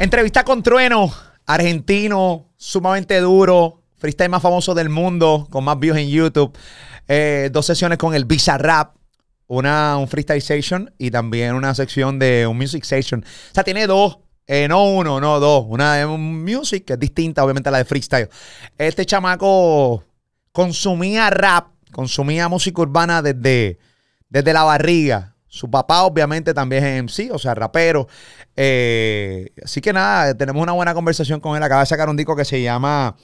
Entrevista con Trueno, argentino, sumamente duro, freestyle más famoso del mundo, con más views en YouTube. Eh, dos sesiones con el Bizarrap, una, un freestyle session y también una sección de un music session. O sea, tiene dos, eh, no uno, no dos. Una de un music que es distinta, obviamente, a la de freestyle. Este chamaco consumía rap, consumía música urbana desde, desde la barriga. Su papá, obviamente, también es MC, o sea, rapero. Eh, así que nada, tenemos una buena conversación con él. Acaba de sacar un disco que se llama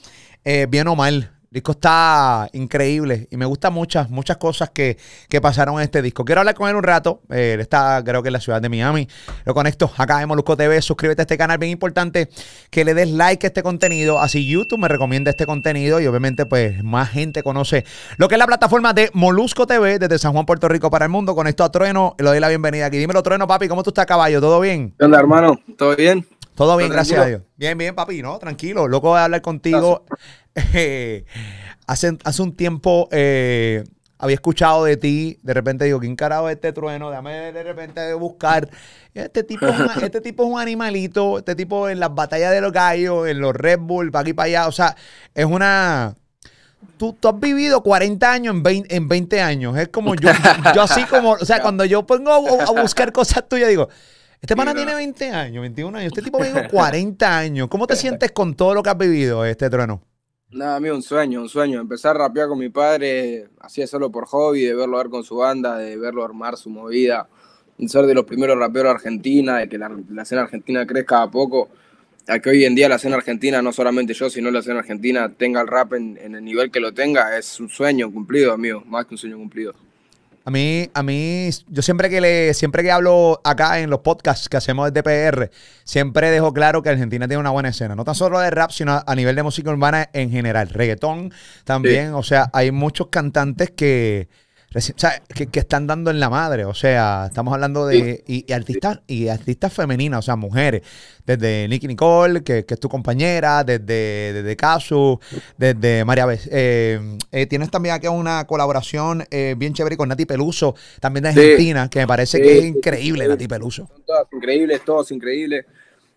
eh, Bien o Mal. Disco está increíble y me gustan muchas, muchas cosas que, que pasaron en este disco. Quiero hablar con él un rato. Eh, él está, creo que en la ciudad de Miami. Lo conecto acá en Molusco TV. Suscríbete a este canal. Bien importante que le des like a este contenido. Así YouTube me recomienda este contenido y obviamente, pues, más gente conoce lo que es la plataforma de Molusco TV desde San Juan, Puerto Rico para el mundo. Conecto a Trueno le doy la bienvenida aquí. Dímelo, Trueno, papi, ¿cómo tú estás, caballo? ¿Todo bien? ¿Qué onda, hermano? ¿Todo bien? Todo bien, gracias a Dios. Bien, bien, papi, ¿no? Tranquilo. Loco de hablar contigo. Eh, hace, hace un tiempo eh, había escuchado de ti. De repente digo, ¿quién carajo es este trueno? Déjame de repente buscar. Este tipo, es un, este tipo es un animalito. Este tipo en las batallas de los gallos, en los Red Bull, para aquí para allá. O sea, es una. Tú, tú, has vivido 40 años en 20, en 20 años. Es como yo, yo así como, o sea, cuando yo pongo a, a buscar cosas tuyas, digo, este pana tiene 20 años, 21 años. Este tipo dijo 40 años. ¿Cómo te sientes con todo lo que has vivido, este trueno? Nada, amigo, un sueño, un sueño. Empezar a rapear con mi padre, hacía solo por hobby, de verlo ver con su banda, de verlo armar su movida, ser de los primeros raperos de Argentina, de que la, la escena argentina crezca a poco, a que hoy en día la escena argentina, no solamente yo, sino la escena argentina tenga el rap en el nivel que lo tenga, es un sueño cumplido, amigo, más que un sueño cumplido. A mí, a mí, yo siempre que le, siempre que hablo acá en los podcasts que hacemos desde PR, siempre dejo claro que Argentina tiene una buena escena. No tan solo de rap, sino a nivel de música urbana en general. Reggaetón también. Sí. O sea, hay muchos cantantes que, o sea, que, que, están dando en la madre. O sea, estamos hablando de. Y, y artistas y artistas femeninas, o sea, mujeres. Desde Nicky Nicole, que, que es tu compañera, desde, desde Casu, desde María eh, eh, Tienes también aquí una colaboración eh, bien chévere con Nati Peluso, también de Argentina, sí. que me parece que es increíble, Nati Peluso. Son todas increíbles, todos increíbles.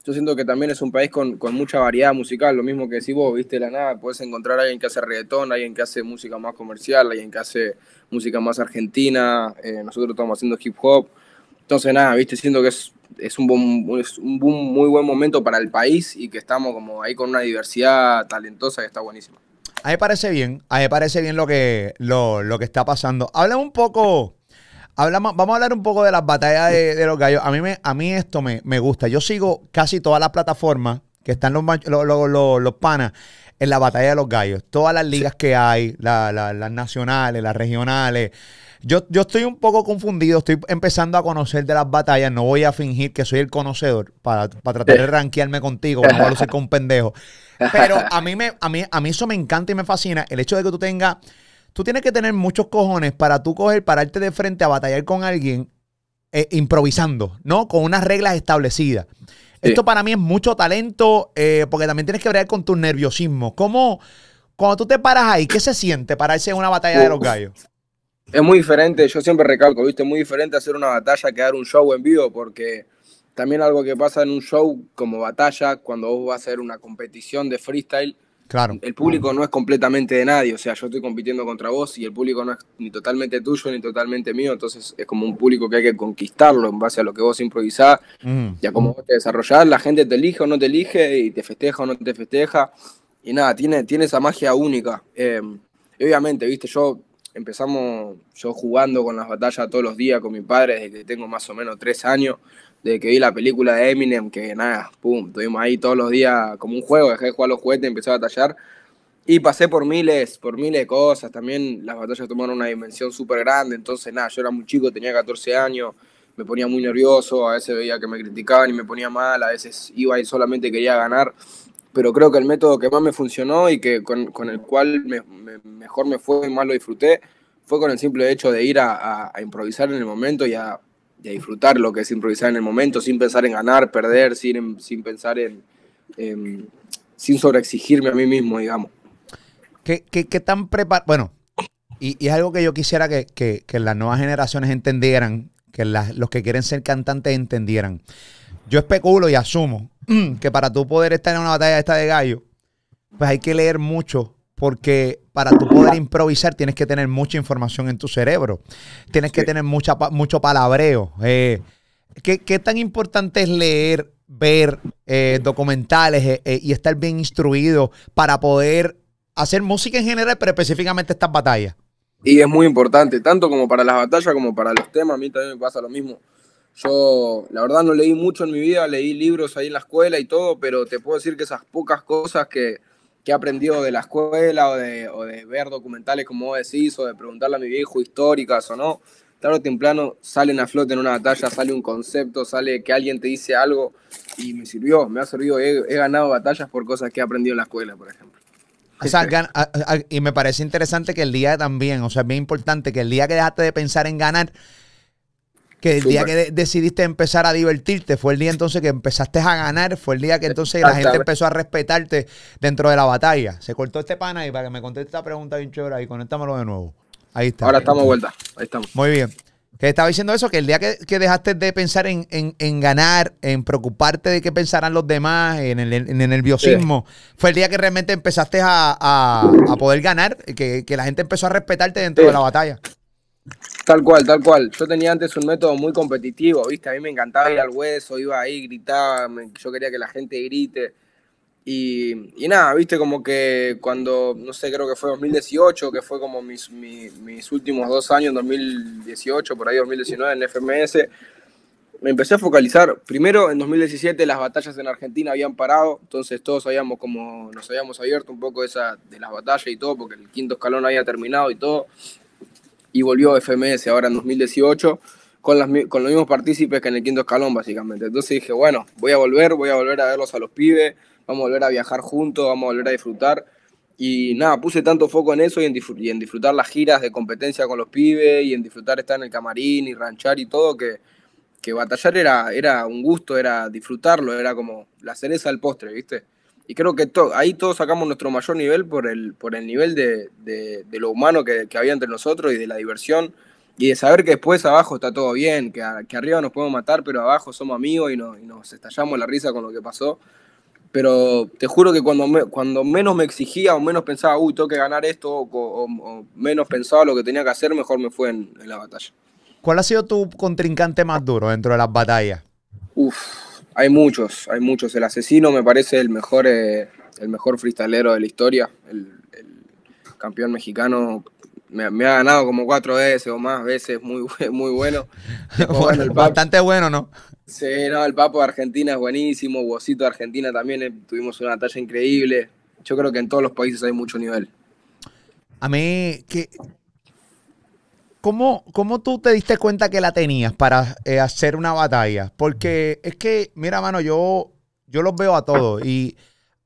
Yo siento que también es un país con, con, mucha variedad musical, lo mismo que decís vos, viste, la nada, puedes encontrar a alguien que hace reggaetón, alguien que hace música más comercial, alguien que hace música más argentina, eh, nosotros estamos haciendo hip hop, entonces nada, viste, siento que es, es, un, es un muy buen momento para el país y que estamos como ahí con una diversidad talentosa que está buenísima. A mí parece bien, a mí me parece bien lo que, lo, lo que está pasando. Habla un poco... Hablamos, vamos a hablar un poco de las batallas de, de los gallos. A mí, me, a mí esto me, me, gusta. Yo sigo casi todas las plataformas que están los, los, los, los panas en la batalla de los gallos. Todas las ligas que hay, la, la, las nacionales, las regionales. Yo, yo estoy un poco confundido, estoy empezando a conocer de las batallas. No voy a fingir que soy el conocedor para, para tratar de rankearme contigo, no voy a lucir con un pendejo. Pero a mí, me, a, mí, a mí eso me encanta y me fascina. El hecho de que tú tengas tú tienes que tener muchos cojones para tú coger, pararte de frente a batallar con alguien eh, improvisando, ¿no? Con unas reglas establecidas. Sí. Esto para mí es mucho talento, eh, porque también tienes que bregar con tu nerviosismo. ¿Cómo, cuando tú te paras ahí, qué se siente pararse en una batalla de los gallos? Es muy diferente, yo siempre recalco, ¿viste? Muy diferente hacer una batalla que dar un show en vivo, porque también algo que pasa en un show como batalla, cuando vos vas a hacer una competición de freestyle, Claro. El público no es completamente de nadie, o sea, yo estoy compitiendo contra vos y el público no es ni totalmente tuyo ni totalmente mío, entonces es como un público que hay que conquistarlo en base a lo que vos improvisás mm. y a cómo vos te desarrollás, la gente te elige o no te elige y te festeja o no te festeja y nada, tiene, tiene esa magia única. Eh, obviamente, viste, yo empezamos yo jugando con las batallas todos los días con mi padre desde que tengo más o menos tres años de que vi la película de Eminem, que nada, pum, estuvimos ahí todos los días como un juego, dejé de jugar los juguetes, empecé a batallar. Y pasé por miles, por miles de cosas. También las batallas tomaron una dimensión súper grande. Entonces, nada, yo era muy chico, tenía 14 años, me ponía muy nervioso, a veces veía que me criticaban y me ponía mal, a veces iba y solamente quería ganar. Pero creo que el método que más me funcionó y que con, con el cual me, me, mejor me fue y más lo disfruté fue con el simple hecho de ir a, a, a improvisar en el momento y a, a disfrutar lo que es improvisar en el momento, sin pensar en ganar, perder, sin, sin pensar en, en sin sobreexigirme a mí mismo, digamos. ¿Qué, qué, qué tan preparado? Bueno, y, y, es algo que yo quisiera que, que, que las nuevas generaciones entendieran, que las, los que quieren ser cantantes entendieran. yo especulo y asumo que para tú poder estar en una batalla esta de gallo, pues hay que leer mucho porque para tú poder improvisar tienes que tener mucha información en tu cerebro, tienes que tener mucha, mucho palabreo. Eh, ¿qué, tan importante es leer, ver eh, documentales eh, y estar bien instruido para poder hacer música en general, pero específicamente estas batallas? Y es muy importante, tanto como para las batallas como para los temas, a mí también me pasa lo mismo. Yo, la verdad, no leí mucho en mi vida, leí libros ahí en la escuela y todo, pero te puedo decir que esas pocas cosas que, que he aprendido de la escuela o de, o de, ver documentales como vos decís, o de preguntarle a mi viejo históricas o no, tarde o temprano salen a flote en una batalla, sale un concepto, sale que alguien te dice algo y me sirvió, me ha servido, he, he ganado batallas por cosas que he aprendido en la escuela, por ejemplo. O sea, y me parece interesante que el día también, o sea, es bien importante que el día que dejaste de pensar en ganar, que el día que decidiste empezar a divertirte, fue el día entonces que empezaste a ganar, fue el día que entonces la gente empezó a respetarte dentro de la batalla. Se cortó este pana y para que me conteste esta pregunta bien chévere y conéctamelo de nuevo. Ahí está. Ahora estamos vuelta. Ahí estamos. Muy bien. Que estaba diciendo eso, que el día que, dejaste de pensar en, ganar, en preocuparte de qué pensarán los demás, en el, en el nerviosismo, fue el día que realmente empezaste a, poder ganar, que, la gente empezó a respetarte dentro de la batalla. Tal cual, tal cual. Yo tenía antes un método muy competitivo, ¿viste? A mí me encantaba ir al hueso, iba ahí, gritaba, yo quería que la gente grite. Y, nada, viste, como que cuando, no sé, creo que fue 2018, que fue como mis, mis, últimos dos años, 2018, por ahí 2019 en FMS, me empecé a focalizar. Primero, en 2017 las batallas en Argentina habían parado, entonces todos sabíamos como nos habíamos abierto un poco esa, de las batallas y todo, porque el quinto escalón había terminado y todo y volvió FMS ahora en 2018 con, las, con los mismos partícipes que en el quinto escalón, básicamente. Entonces dije, bueno, voy a volver, voy a volver a verlos a los pibes, vamos a volver a viajar juntos, vamos a volver a disfrutar. Y nada, puse tanto foco en eso y en, disfrutar las giras de competencia con los pibes y en disfrutar estar en el camarín y ranchar y todo, que, que batallar era, era un gusto, era disfrutarlo, era como la cereza del postre, ¿viste? Y creo que ahí todos sacamos nuestro mayor nivel por el, por el nivel de, lo humano que, había entre nosotros y de la diversión y de saber que después abajo está todo bien, que, que arriba nos podemos matar, pero abajo somos amigos y, nos estallamos la risa con lo que pasó. Pero te juro que cuando, cuando menos me exigía o menos pensaba, uy, tengo que ganar esto, o, menos pensaba lo que tenía que hacer, mejor me fue en, en la batalla. ¿Cuál ha sido tu contrincante más duro dentro de las batallas? Uf, hay muchos, hay muchos. El asesino me parece el mejor, eh, el mejor freestalero de la historia. El, campeón mexicano me, ha ganado como cuatro veces o más veces, muy, muy bueno. bastante bueno, ¿no? Sí, no, el Papo de Argentina es buenísimo, Bocito de Argentina también, eh, tuvimos una batalla increíble. Yo creo que en todos los países hay mucho nivel. A mí, que ¿Cómo, ¿Cómo, tú te diste cuenta que la tenías para eh, hacer una batalla? Porque es que, mira, mano, yo, yo los veo a todos y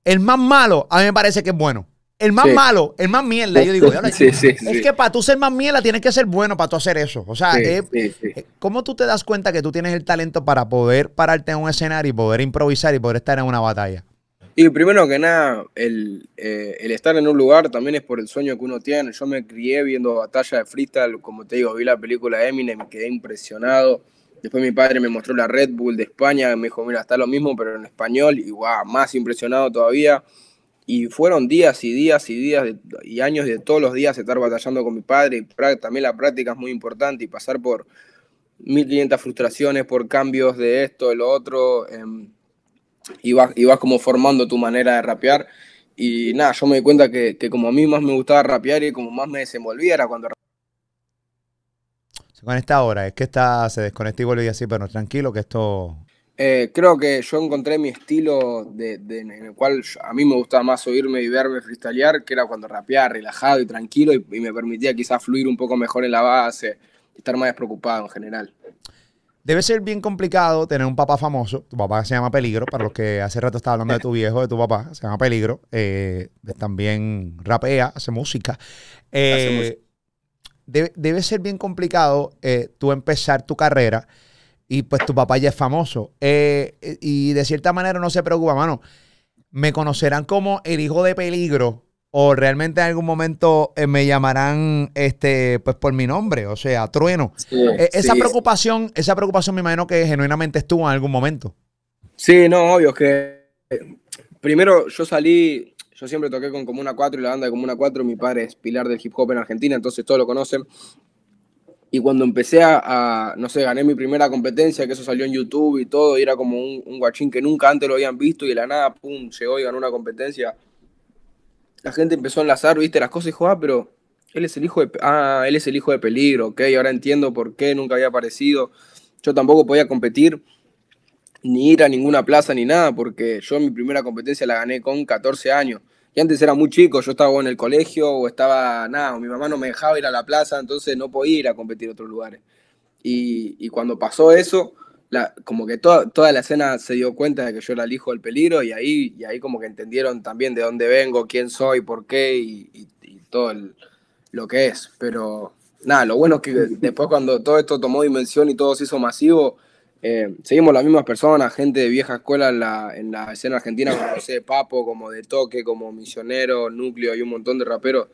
el más malo a mí me parece que es bueno. El más malo, el más mierda. Yo digo, es que para tú ser más mierda tienes que ser bueno para tú hacer eso. O sea, eh, ¿cómo tú te das cuenta que tú tienes el talento para poder pararte en un escenario y poder improvisar y poder estar en una batalla? Y primero que nada, el, eh, el, estar en un lugar también es por el sueño que uno tiene. Yo me crié viendo batalla de freestyle, como te digo, vi la película de Eminem, quedé impresionado. Después mi padre me mostró la Red Bull de España, me dijo, mira, está lo mismo, pero en español, y wow, más impresionado todavía. Y fueron días y días y días y años de todos los días estar batallando con mi padre. Y también la práctica es muy importante y pasar por 1500 frustraciones, por cambios de esto, de lo otro. Em, y vas, como formando tu manera de rapear. Y nada, yo me di cuenta que, como a mí más me gustaba rapear y como más me desenvolvía era cuando... Se conecta ahora, es que está, se desconecta y vuelve así, pero tranquilo que esto... Eh, creo que yo encontré mi estilo de, en el cual a mí me gustaba más oírme y verme freestylear, que era cuando rapeaba relajado y tranquilo y, y me permitía quizás fluir un poco mejor en la base, estar más despreocupado en general. Debe ser bien complicado tener un papá famoso. Tu papá se llama Peligro. Para los que hace rato estaba hablando de tu viejo, de tu papá, se llama Peligro. Eh, también rapea, hace música. Eh, debe, ser bien complicado eh, tú empezar tu carrera y pues tu papá ya es famoso. y de cierta manera no se preocupa, mano. Me conocerán como el hijo de Peligro o realmente en algún momento eh, me llamarán este pues por mi nombre, o sea, Trueno. Eh, esa preocupación, esa preocupación me imagino que genuinamente estuvo en algún momento. Sí, no, obvio, es que primero yo salí, yo siempre toqué con Comuna 4 y la banda de Comuna 4, mi padre es pilar del hip hop en Argentina, entonces todos lo conocen. Y cuando empecé a, no sé, gané mi primera competencia, que eso salió en YouTube y todo, y era como un, guachín que nunca antes lo habían visto, y de la nada, pum, llegó y ganó una competencia. La gente empezó a enlazar, viste, las cosas y dijo, ah, pero él es el hijo de, ah, él es el hijo de peligro, ok, ahora entiendo por qué nunca había aparecido. Yo tampoco podía competir, ni ir a ninguna plaza ni nada, porque yo mi primera competencia la gané con 14 años. Y antes era muy chico, yo estaba en el colegio o estaba, nada, mi mamá no me dejaba ir a la plaza, entonces no podía ir a competir a otros lugares. Y, cuando pasó eso, la, como que toda la escena se dio cuenta de que yo era el hijo del peligro y ahí, y ahí como que entendieron también de dónde vengo, quién soy, por qué y, todo lo que es. Pero nada, lo bueno es que después cuando todo esto tomó dimensión y todo se hizo masivo, eh, seguimos las mismas personas, gente de vieja escuela en la, en la escena argentina, como José Papo, como De Toque, como Misionero, Núcleo y un montón de raperos.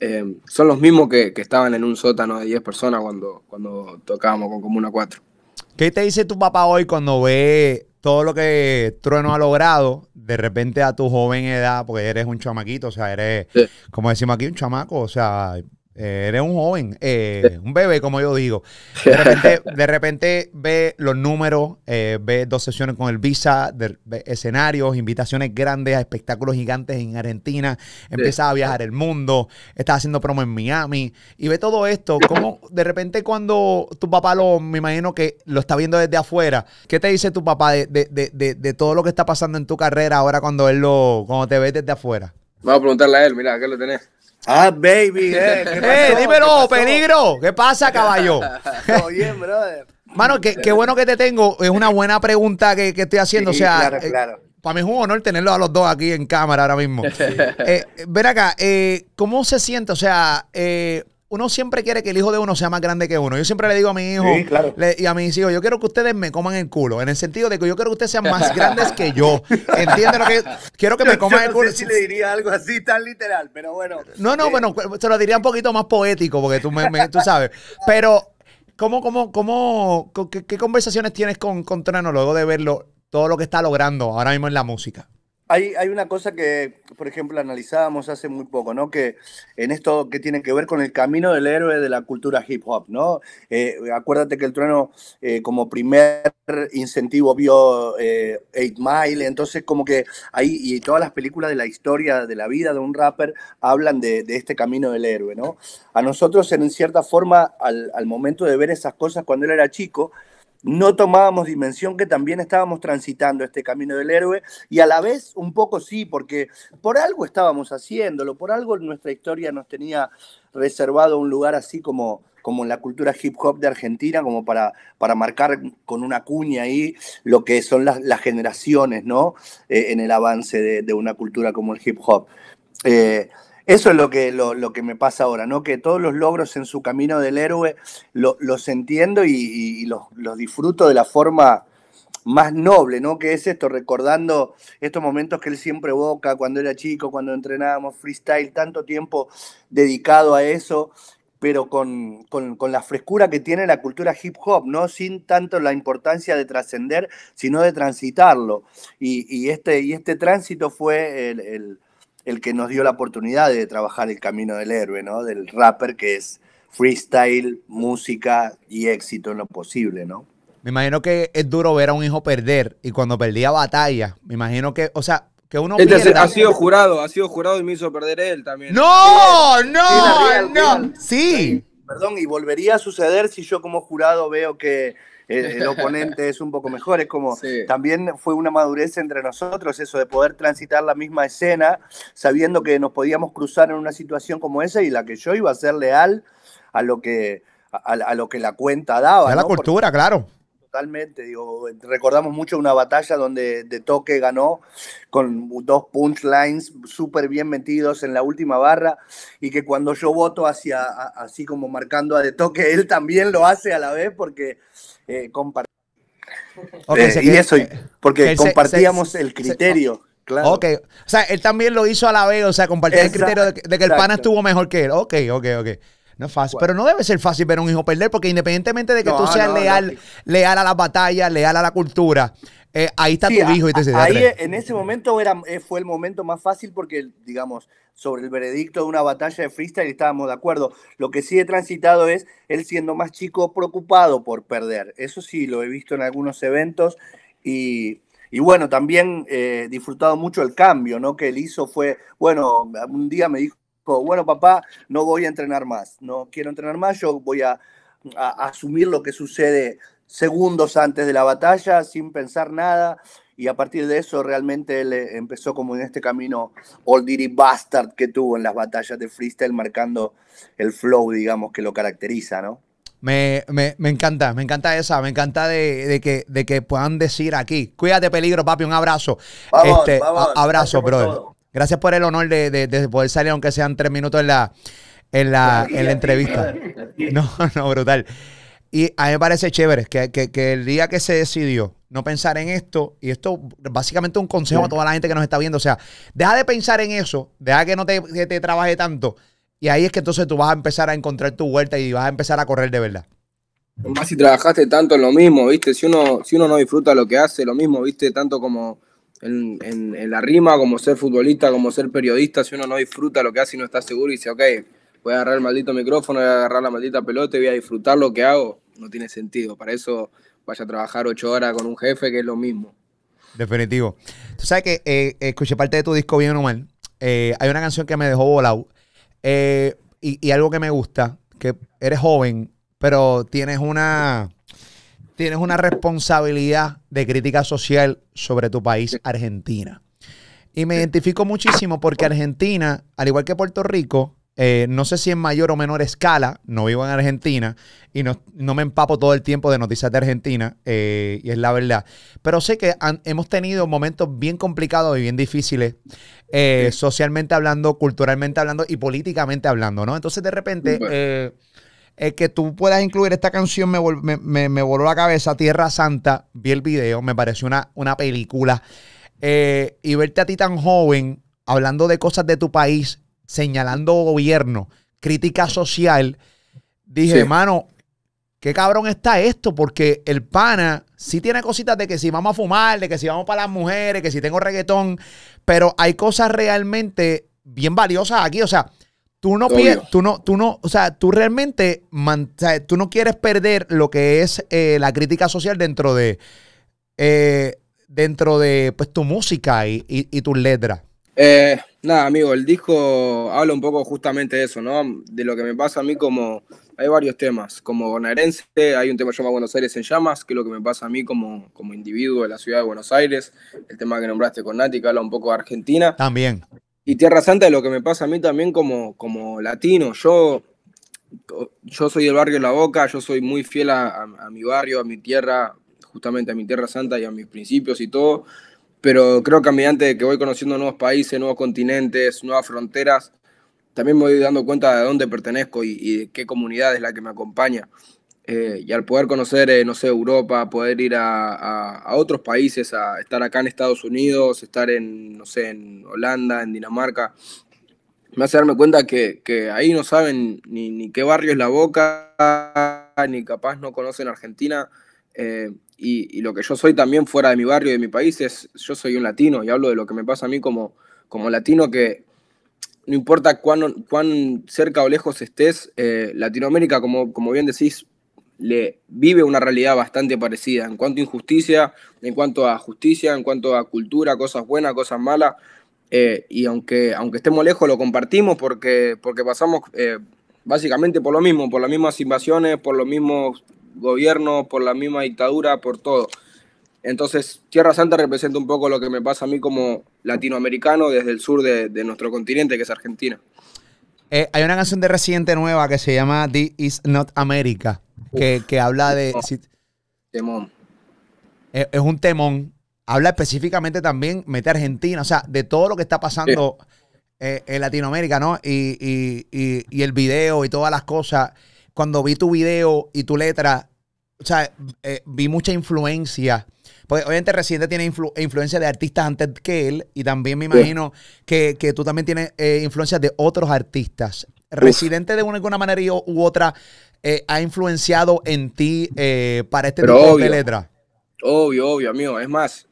Eh, son los mismos que, estaban en un sótano de 10 personas cuando, cuando tocábamos con Comuna 4. ¿Qué te dice tu papá hoy cuando ve todo lo que Trueno ha logrado de repente a tu joven edad, porque eres un chamaquito, o sea, eres, como decimos aquí, un chamaco, o sea, eh, eres un joven, eh, un bebé, como yo digo. De repente, ve los números, eh, ve dos sesiones con el Visa, de, escenarios, invitaciones grandes a espectáculos gigantes en Argentina, empieza a viajar el mundo, está haciendo promo en Miami y ve todo esto. Como de repente cuando tu papá lo, me imagino que lo está viendo desde afuera, ¿qué te dice tu papá de, de todo lo que está pasando en tu carrera ahora cuando él lo, cuando te ve desde afuera? Vamos a preguntarle a él, mira, ¿qué lo tenés? Ah, baby, eh. eh dímelo, peligro. ¿Qué pasa, caballo? Todo bien, brother. Mano, qué, bueno que te tengo. Es una buena pregunta que, estoy haciendo. o sea, claro, eh, claro. para mí es un honor tenerlos a los dos aquí en cámara ahora mismo. eh, ven acá, eh, ¿cómo se siente? O sea, eh, uno siempre quiere que el hijo de uno sea más grande que uno. Yo siempre le digo a mi hijo y a mis hijos, yo quiero que ustedes me coman el culo, en el sentido de que yo quiero que ustedes sean más grandes que yo. ¿Entienden lo que quiero que me coman el culo? No sé si le diría algo así tan literal, pero bueno. No, no, bueno, se lo diría un poquito más poético, porque tú, me, tú sabes. Pero, ¿cómo, cómo, cómo, qué, conversaciones tienes con, con Trano luego de verlo, todo lo que está logrando ahora mismo en la música? Hay, hay, una cosa que, por ejemplo, analizábamos hace muy poco, ¿no? Que en esto que tiene que ver con el camino del héroe de la cultura hip hop, ¿no? Eh, acuérdate que el trueno eh, como primer incentivo vio eh, Eight Mile, entonces como que ahí, y todas las películas de la historia de la vida de un rapper hablan de, este camino del héroe, ¿no? A nosotros, en cierta forma, al, al momento de ver esas cosas cuando él era chico, no tomábamos dimensión que también estábamos transitando este camino del héroe y a la vez un poco sí, porque por algo estábamos haciéndolo, por algo nuestra historia nos tenía reservado un lugar así como, como en la cultura hip hop de Argentina, como para, para marcar con una cuña ahí lo que son las, generaciones, ¿no? Eh, en el avance de, una cultura como el hip hop. Eh, eso es lo que, lo, que me pasa ahora, ¿no? Que todos los logros en su camino del héroe los entiendo y, los, disfruto de la forma más noble, ¿no? Que es esto, recordando estos momentos que él siempre evoca cuando era chico, cuando entrenábamos freestyle, tanto tiempo dedicado a eso, pero con, la frescura que tiene la cultura hip hop, ¿no? Sin tanto la importancia de trascender, sino de transitarlo. Y, este, y este tránsito fue el que nos dio la oportunidad de trabajar el camino del héroe, ¿no? Del rapper que es freestyle, música y éxito en lo posible, ¿no? Me imagino que es duro ver a un hijo perder y cuando perdía batalla, me imagino que, o sea, que uno este ha sido jurado, ha sido jurado y me hizo perder él también. No, no, no. Sí. Perdón, y volvería a suceder si yo como jurado veo que el, oponente es un poco mejor. Es como también fue una madurez entre nosotros eso de poder transitar la misma escena sabiendo que nos podíamos cruzar en una situación como esa y la que yo iba a ser leal a lo que, a, lo que la cuenta daba. A la cultura, claro. Totalmente, digo, recordamos mucho una batalla donde De Toque ganó con dos punchlines súper bien metidos en la última barra y que cuando yo voto hacia, así como marcando a De Toque, él también lo hace a la vez porque eh, eh y eso, porque compartíamos el criterio. claro. Ok, o sea, él también lo hizo a la vez, o sea, compartía el criterio de que, el pana estuvo mejor que él. Ok, ok, ok. No es fácil. Pero no debe ser fácil ver a un hijo perder, porque independientemente de que tú seas leal, leal a las batallas, leal a la cultura, eh, ahí está tu hijo y te Ahí en ese momento era, eh, fue el momento más fácil porque, digamos, sobre el veredicto de una batalla de freestyle estábamos de acuerdo. Lo que sí he transitado es él siendo más chico preocupado por perder. Eso sí, lo he visto en algunos eventos y, bueno, también he eh, disfrutado mucho el cambio, ¿no? Que él hizo fue, bueno, un día me dijo, bueno, papá, no voy a entrenar más, no quiero entrenar más, yo voy a, a asumir lo que sucede segundos antes de la batalla, sin pensar nada y a partir de eso realmente él eh, empezó como en este camino Old Dirty Bastard que tuvo en las batallas de freestyle, marcando el flow, digamos, que lo caracteriza, ¿no? Me, encanta, me encanta esa, me encanta de, que, de que puedan decir aquí, cuídate peligro, papi, un abrazo. este, abrazo, brother. Gracias por el honor de, poder salir, aunque sean tres minutos en la, en la, en la entrevista. No, no, brutal. Y a mí me parece chévere que, que el día que se decidió no pensar en esto. Y esto básicamente un consejo a toda la gente que nos está viendo. O sea, deja de pensar en eso, deja que no te, te trabaje tanto. Y ahí es que entonces tú vas a empezar a encontrar tu vuelta y vas a empezar a correr de verdad. Más si trabajaste tanto en lo mismo, ¿viste? Si uno, si uno no disfruta lo que hace, lo mismo, ¿viste? Tanto como en, en, la rima, como ser futbolista, como ser periodista, si uno no disfruta lo que hace y no está seguro y dice, ok, voy a agarrar el maldito micrófono, voy a agarrar la maldita pelota y voy a disfrutar lo que hago, no tiene sentido. Para eso vaya a trabajar ocho horas con un jefe, que es lo mismo. Definitivo. Tú sabes que eh, escuché parte de tu disco bien o mal. Eh, hay una canción que me dejó volado. Eh, y, algo que me gusta, que eres joven, pero tienes una, tienes una responsabilidad de crítica social sobre tu país, Argentina. Y me identifico muchísimo porque Argentina, al igual que Puerto Rico, eh, no sé si en mayor o menor escala, no vivo en Argentina y no, me empapo todo el tiempo de noticias de Argentina, eh, y es la verdad. Pero sé que hemos tenido momentos bien complicados y bien difíciles, eh, socialmente hablando, culturalmente hablando y políticamente hablando, ¿no? Entonces, de repente, que tú puedas incluir esta canción me, me, voló la cabeza, Tierra Santa, vi el video, me pareció una, una película. y verte a ti tan joven, hablando de cosas de tu país, señalando gobierno, crítica social, dije, hermano, qué cabrón está esto, porque el pana sí tiene cositas de que si vamos a fumar, de que si vamos para las mujeres, que si tengo reggaetón, pero hay cosas realmente bien valiosas aquí, o sea, tú no tú no, tú no, o sea, tú realmente, tú no quieres perder lo que es eh, la crítica social dentro de, eh, dentro de, pues, tu música y, y tus letras. Eh, nada, amigo, el disco habla un poco justamente de eso, ¿no? De lo que me pasa a mí como... Hay varios temas, como bonaerense, hay un tema llamado Buenos Aires en llamas, que es lo que me pasa a mí como, como individuo de la ciudad de Buenos Aires, el tema que nombraste con Nati, que habla un poco de Argentina. También. Y Tierra Santa es lo que me pasa a mí también como, como latino. Yo, yo soy del barrio La Boca, yo soy muy fiel a mi barrio, a mi tierra, justamente a mi Tierra Santa y a mis principios y todo pero creo que a medida que voy conociendo nuevos países, nuevos continentes, nuevas fronteras, también me voy dando cuenta de dónde pertenezco y, de qué comunidad es la que me acompaña. Eh, y al poder conocer, eh, no sé, Europa, poder ir a, otros países, a estar acá en Estados Unidos, estar en, no sé, en Holanda, en Dinamarca, me hace darme cuenta que, ahí no saben ni, ni, qué barrio es la boca, ni capaz no conocen Argentina. Eh, y, lo que yo soy también fuera de mi barrio y de mi país es, yo soy un latino y hablo de lo que me pasa a mí como, como latino que no importa cuán, cuán cerca o lejos estés, eh, Latinoamérica, como, como bien decís, le vive una realidad bastante parecida en cuanto a injusticia, en cuanto a justicia, en cuanto a cultura, cosas buenas, cosas malas. Eh, y aunque, aunque estemos lejos, lo compartimos porque, porque pasamos eh, básicamente por lo mismo, por las mismas invasiones, por los mismos gobierno, por la misma dictadura, por todo. Entonces, Tierra Santa representa un poco lo que me pasa a mí como latinoamericano desde el sur de, nuestro continente, que es Argentina. Eh, hay una canción de Residente nueva que se llama This Is Not America, que, habla de... temón. Es, un temón. Habla específicamente también, mete a Argentina, o sea, de todo lo que está pasando eh, en Latinoamérica, ¿no? Y, y el video y todas las cosas cuando vi tu video y tu letra, o sea, eh, vi mucha influencia. Porque obviamente Residente tiene influencia de artistas antes que él y también me imagino que, tú también tienes eh, influencia de otros artistas. ¿Residente de una, alguna manera u otra eh, ha influenciado en ti eh, para este tipo de letra? Obvio, obvio, amigo. Es más,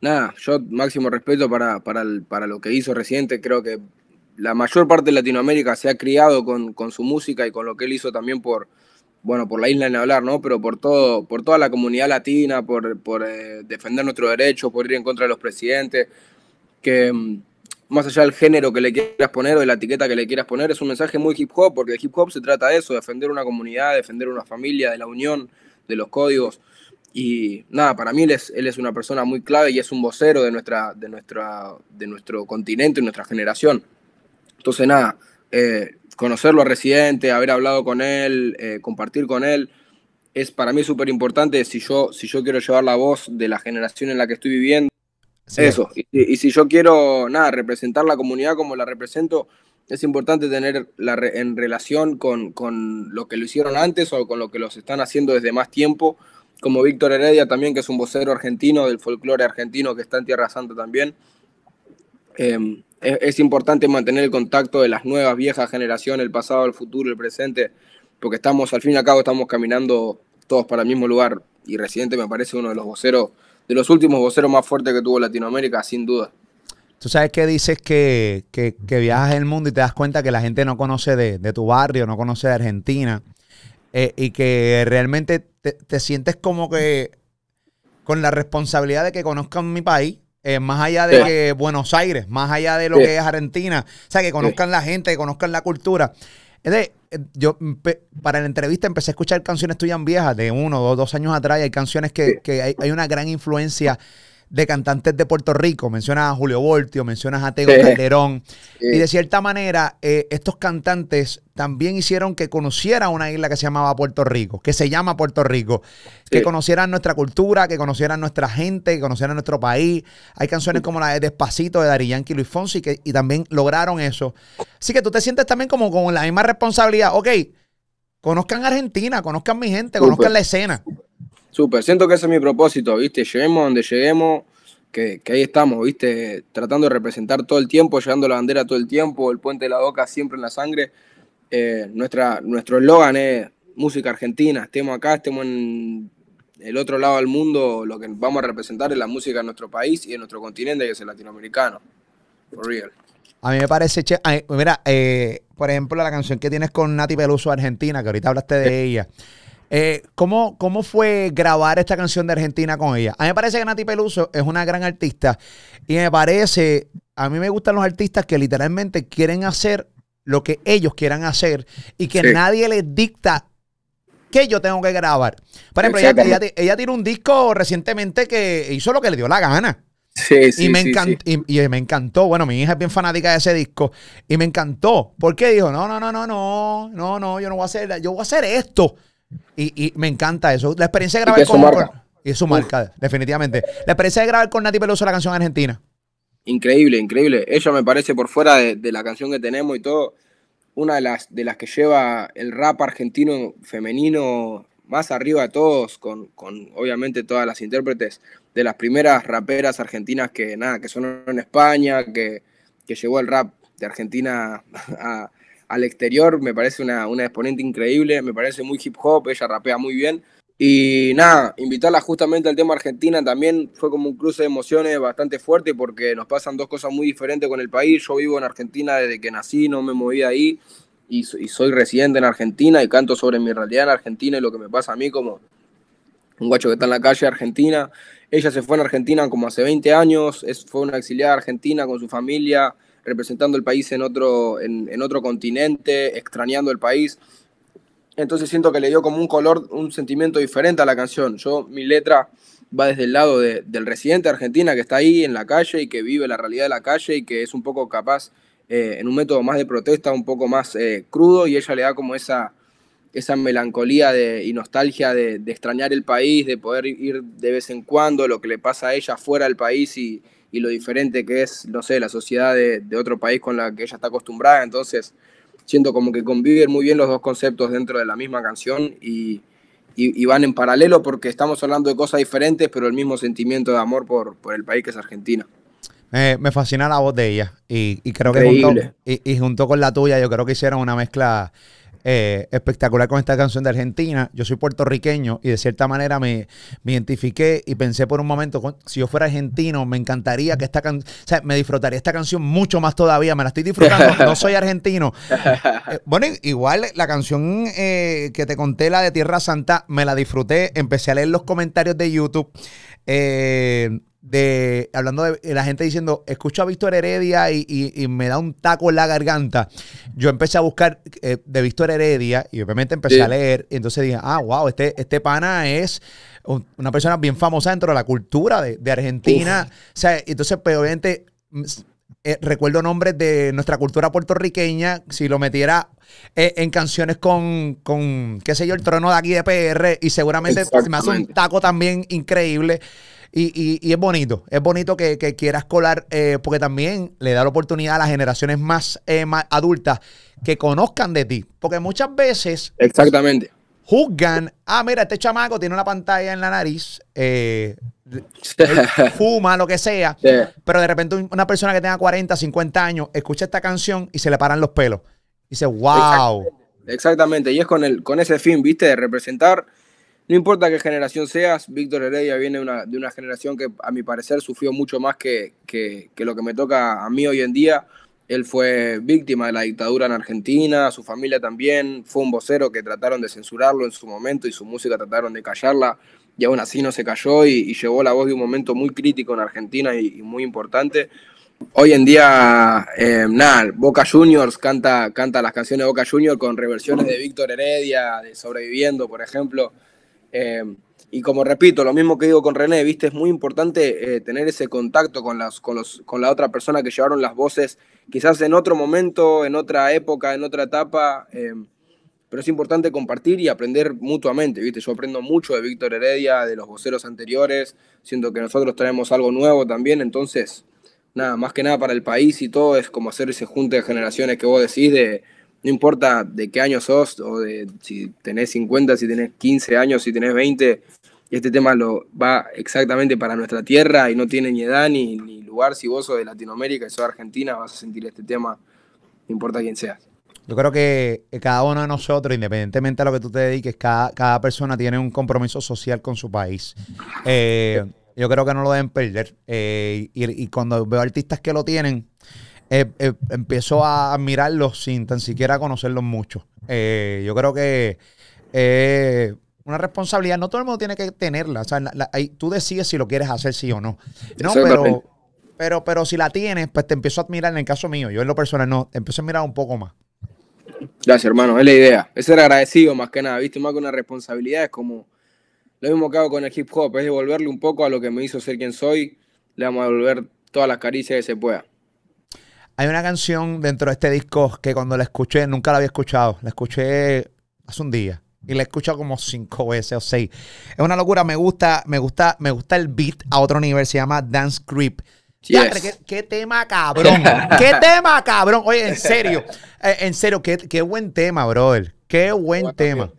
nada, yo máximo respeto para, para, para, lo que hizo Residente. Creo que la mayor parte de Latinoamérica se ha criado con, con, su música y con lo que él hizo también por, bueno, por la isla en hablar, ¿no? Pero por todo, por toda la comunidad latina, por, por defender nuestros derechos, por ir en contra de los presidentes. Que mm, más allá del género que le quieras poner o de la etiqueta que le quieras poner, es un mensaje muy hip hop, porque el hip hop se trata de eso, defender una comunidad, defender una familia, de la unión, de los códigos. Y nada, para mí él es, él es una persona muy clave y es un vocero de, nuestra, de, nuestra, de nuestro continente y nuestra generación. Entonces, nada, eh, conocerlo a Residente, haber hablado con él, eh, compartir con él, es para mí súper importante si yo, si yo quiero llevar la voz de la generación en la que estoy viviendo eso. Y, si yo quiero, nada, representar la comunidad como la represento, es importante tener la en relación con, con, lo que lo hicieron antes o con lo que los están haciendo desde más tiempo, como Víctor Heredia también, que es un vocero argentino del folclore argentino que está en Tierra Santa también. Em, es, importante mantener el contacto de las nuevas, viejas generaciones, el pasado, el futuro, el presente, porque estamos, al fin y al cabo, estamos caminando todos para el mismo lugar. Y Residente me parece uno de los voceros de los últimos voceros más fuertes que tuvo Latinoamérica, sin duda. Tú sabes que dices que, que, viajas el mundo y te das cuenta que la gente no conoce de, tu barrio, no conoce de Argentina, eh, y que realmente te, sientes como que con la responsabilidad de que conozcan mi país, eh, más allá de que Buenos Aires, más allá de lo que es Argentina, o sea, que conozcan la gente, que conozcan la cultura. Eh, yo para la entrevista empecé a escuchar canciones tuyas viejas de uno o dos, años atrás y hay canciones que, hay, una gran influencia de cantantes de Puerto Rico. Mencionas a Julio Voltio, mencionas a Tego Calderón. Y de cierta manera, eh, estos cantantes también hicieron que conociera una isla que se llamaba Puerto Rico, que se llama Puerto Rico. Que conocieran nuestra cultura, que conocieran nuestra gente, que conocieran nuestro país. Hay canciones como la de Despacito de Dari Yankee y Luis Fonsi que, y también lograron eso. Así que tú te sientes también como con la misma responsabilidad. Ok, conozcan Argentina, conozcan mi gente, conozcan la escena. Súper, siento que ese es mi propósito, ¿viste? Lleguemos donde lleguemos, que, ahí estamos, ¿viste? Tratando de representar todo el tiempo, llevando la bandera todo el tiempo, el puente de la boca siempre en la sangre. Eh, nuestra, nuestro eslogan es música argentina, estemos acá, estemos en el otro lado del mundo, lo que vamos a representar es la música de nuestro país y de nuestro continente, que es el latinoamericano. For real. A mí me parece, che, mira, eh, por ejemplo, la canción que tienes con Nati Peluso Argentina, que ahorita hablaste de ella. Eh, ¿cómo, fue grabar esta canción de Argentina con ella? A mí me parece que Nati Peluso es una gran artista y me parece, a mí me gustan los artistas que literalmente quieren hacer lo que ellos quieran hacer y que nadie les dicta que yo tengo que grabar. Por ejemplo, ella, ella, tiró un disco recientemente que hizo lo que le dio la gana. Sí, sí, y me, encantó, y, me encantó. Bueno, mi hija es bien fanática de ese disco. Y me encantó. Porque dijo, no, no, no, no, no, no, no, yo no voy a hacer, yo voy a hacer esto. Y, me encanta eso. La experiencia de grabar con, marca. Y es su marca, definitivamente. La experiencia de grabar con Nati Peluso la canción argentina. Increíble, increíble. Ella me parece por fuera de, la canción que tenemos y todo, una de las, de las que lleva el rap argentino femenino más arriba de todos, con, con obviamente todas las intérpretes de las primeras raperas argentinas que nada, que son en España, que, que llegó el rap de Argentina a, al exterior, me parece una, exponente increíble, me parece muy hip hop, ella rapea muy bien. Y nada, invitarla justamente al tema Argentina también fue como un cruce de emociones bastante fuerte porque nos pasan dos cosas muy diferentes con el país. Yo vivo en Argentina desde que nací, no me moví ahí y, soy residente en Argentina y canto sobre mi realidad en Argentina y lo que me pasa a mí como un guacho que está en la calle Argentina. Ella se fue en Argentina como hace 20 años, es, fue una exiliada argentina con su familia, representando el país en otro, en, otro continente, extrañando el país. Entonces siento que le dio como un color, un sentimiento diferente a la canción. Yo, mi letra va desde el lado del residente argentina que está ahí en la calle y que vive la realidad de la calle y que es un poco capaz eh, en un método más de protesta, un poco más eh, crudo y ella le da como esa, esa melancolía de, y nostalgia de, de, extrañar el país, de poder ir de vez en cuando, lo que le pasa a ella fuera del país y, y lo diferente que es, no sé, la sociedad de, otro país con la que ella está acostumbrada. Entonces, siento como que conviven muy bien los dos conceptos dentro de la misma canción y, van en paralelo porque estamos hablando de cosas diferentes, pero el mismo sentimiento de amor por, por el país que es Argentina. me fascina la voz de ella. Y, creo que junto, y, junto con la tuya, yo creo que hicieron una mezcla eh, espectacular con esta canción de Argentina. Yo soy puertorriqueño y de cierta manera me, identifiqué y pensé por un momento, si yo fuera argentino, me encantaría que esta canción, o sea, me disfrutaría esta canción mucho más todavía. Me la estoy disfrutando, no soy argentino. Eh, bueno, igual la canción eh, que te conté, la de Tierra Santa, me la disfruté. Empecé a leer los comentarios de YouTube. Eh, de hablando de la gente diciendo, escucho a Víctor Heredia y, me da un taco en la garganta. Yo empecé a buscar eh, de Víctor Heredia y obviamente empecé a leer. Y entonces dije, ah, wow, este, este pana es una persona bien famosa dentro de la cultura de, Argentina. O sea, entonces, pues obviamente. Eh, recuerdo nombres de nuestra cultura puertorriqueña, si lo metiera eh, en canciones con, con, qué sé yo, el trono de aquí de PR, y seguramente me hace un taco también increíble. Y, y, es bonito, es bonito que, quieras colar, eh, porque también le da la oportunidad a las generaciones eh, más, adultas que conozcan de ti. Porque muchas veces. Exactamente. Juzgan, ah, mira, este chamaco tiene una pantalla en la nariz, eh, fuma, lo que sea, pero de repente una persona que tenga 40, 50 años escucha esta canción y se le paran los pelos. Y dice, wow. Exactamente, y es con, el, con ese fin, viste, de representar no importa qué generación seas, Víctor Heredia viene de una generación que a mi parecer sufrió mucho más que, que, lo que me toca a mí hoy en día. Él fue víctima de la dictadura en Argentina, su familia también, fue un vocero que trataron de censurarlo en su momento y su música trataron de callarla y aún así no se cayó y, llevó la voz de un momento muy crítico en Argentina y, muy importante. Hoy en día, eh, nada, Boca Juniors canta, canta las canciones de Boca Juniors con reversiones de Víctor Heredia, de Sobreviviendo, por ejemplo. Eh, y como repito, lo mismo que digo con René, viste, es muy importante eh, tener ese contacto con, las, con, los, con la otra persona que llevaron las voces, quizás en otro momento, en otra época, en otra etapa, eh, pero es importante compartir y aprender mutuamente, viste. Yo aprendo mucho de Víctor Heredia, de los voceros anteriores, siento que nosotros traemos algo nuevo también, entonces, nada, más que nada para el país y todo es como hacer ese junte de generaciones que vos decís de no importa de qué año sos o de si tenés 50, si tenés 15 años, si tenés 20, este tema lo va exactamente para nuestra tierra y no tiene ni edad ni, lugar. Si vos sos de Latinoamérica y sos de Argentina, vas a sentir este tema, no importa quién seas. Yo creo que cada uno de nosotros, independientemente a lo que tú te dediques, cada, cada persona tiene un compromiso social con su país. Eh, yo creo que no lo deben perder. Eh, y, y, cuando veo artistas que lo tienen, eh, eh, empiezo a admirarlos sin tan siquiera conocerlos mucho. Eh, yo creo que una responsabilidad, no todo el mundo tiene que tenerla. O sea, tú decides si lo quieres hacer sí o no. No, pero, pero, pero si la tienes, pues te empiezo a admirar en el caso mío. Yo en lo personal no, te empiezo a admirar un poco más. Gracias, hermano. Es la idea. Es ser agradecido más que nada. Viste, más que una responsabilidad es como lo mismo que hago con el hip hop. Es devolverle un poco a lo que me hizo ser quien soy. Le vamos a devolver todas las caricias que se pueda. Hay una canción dentro de este disco que cuando la escuché, nunca la había escuchado. La escuché hace un día. Y la he escuchado como cinco veces o seis. Es una locura. Me gusta, me gusta, me gusta el beat a otro nivel. Se llama Dance Creep. ¿qué, tema cabrón. qué tema cabrón. Oye, en serio. Eh, en serio, qué, qué, buen tema, brother. Qué buen tema.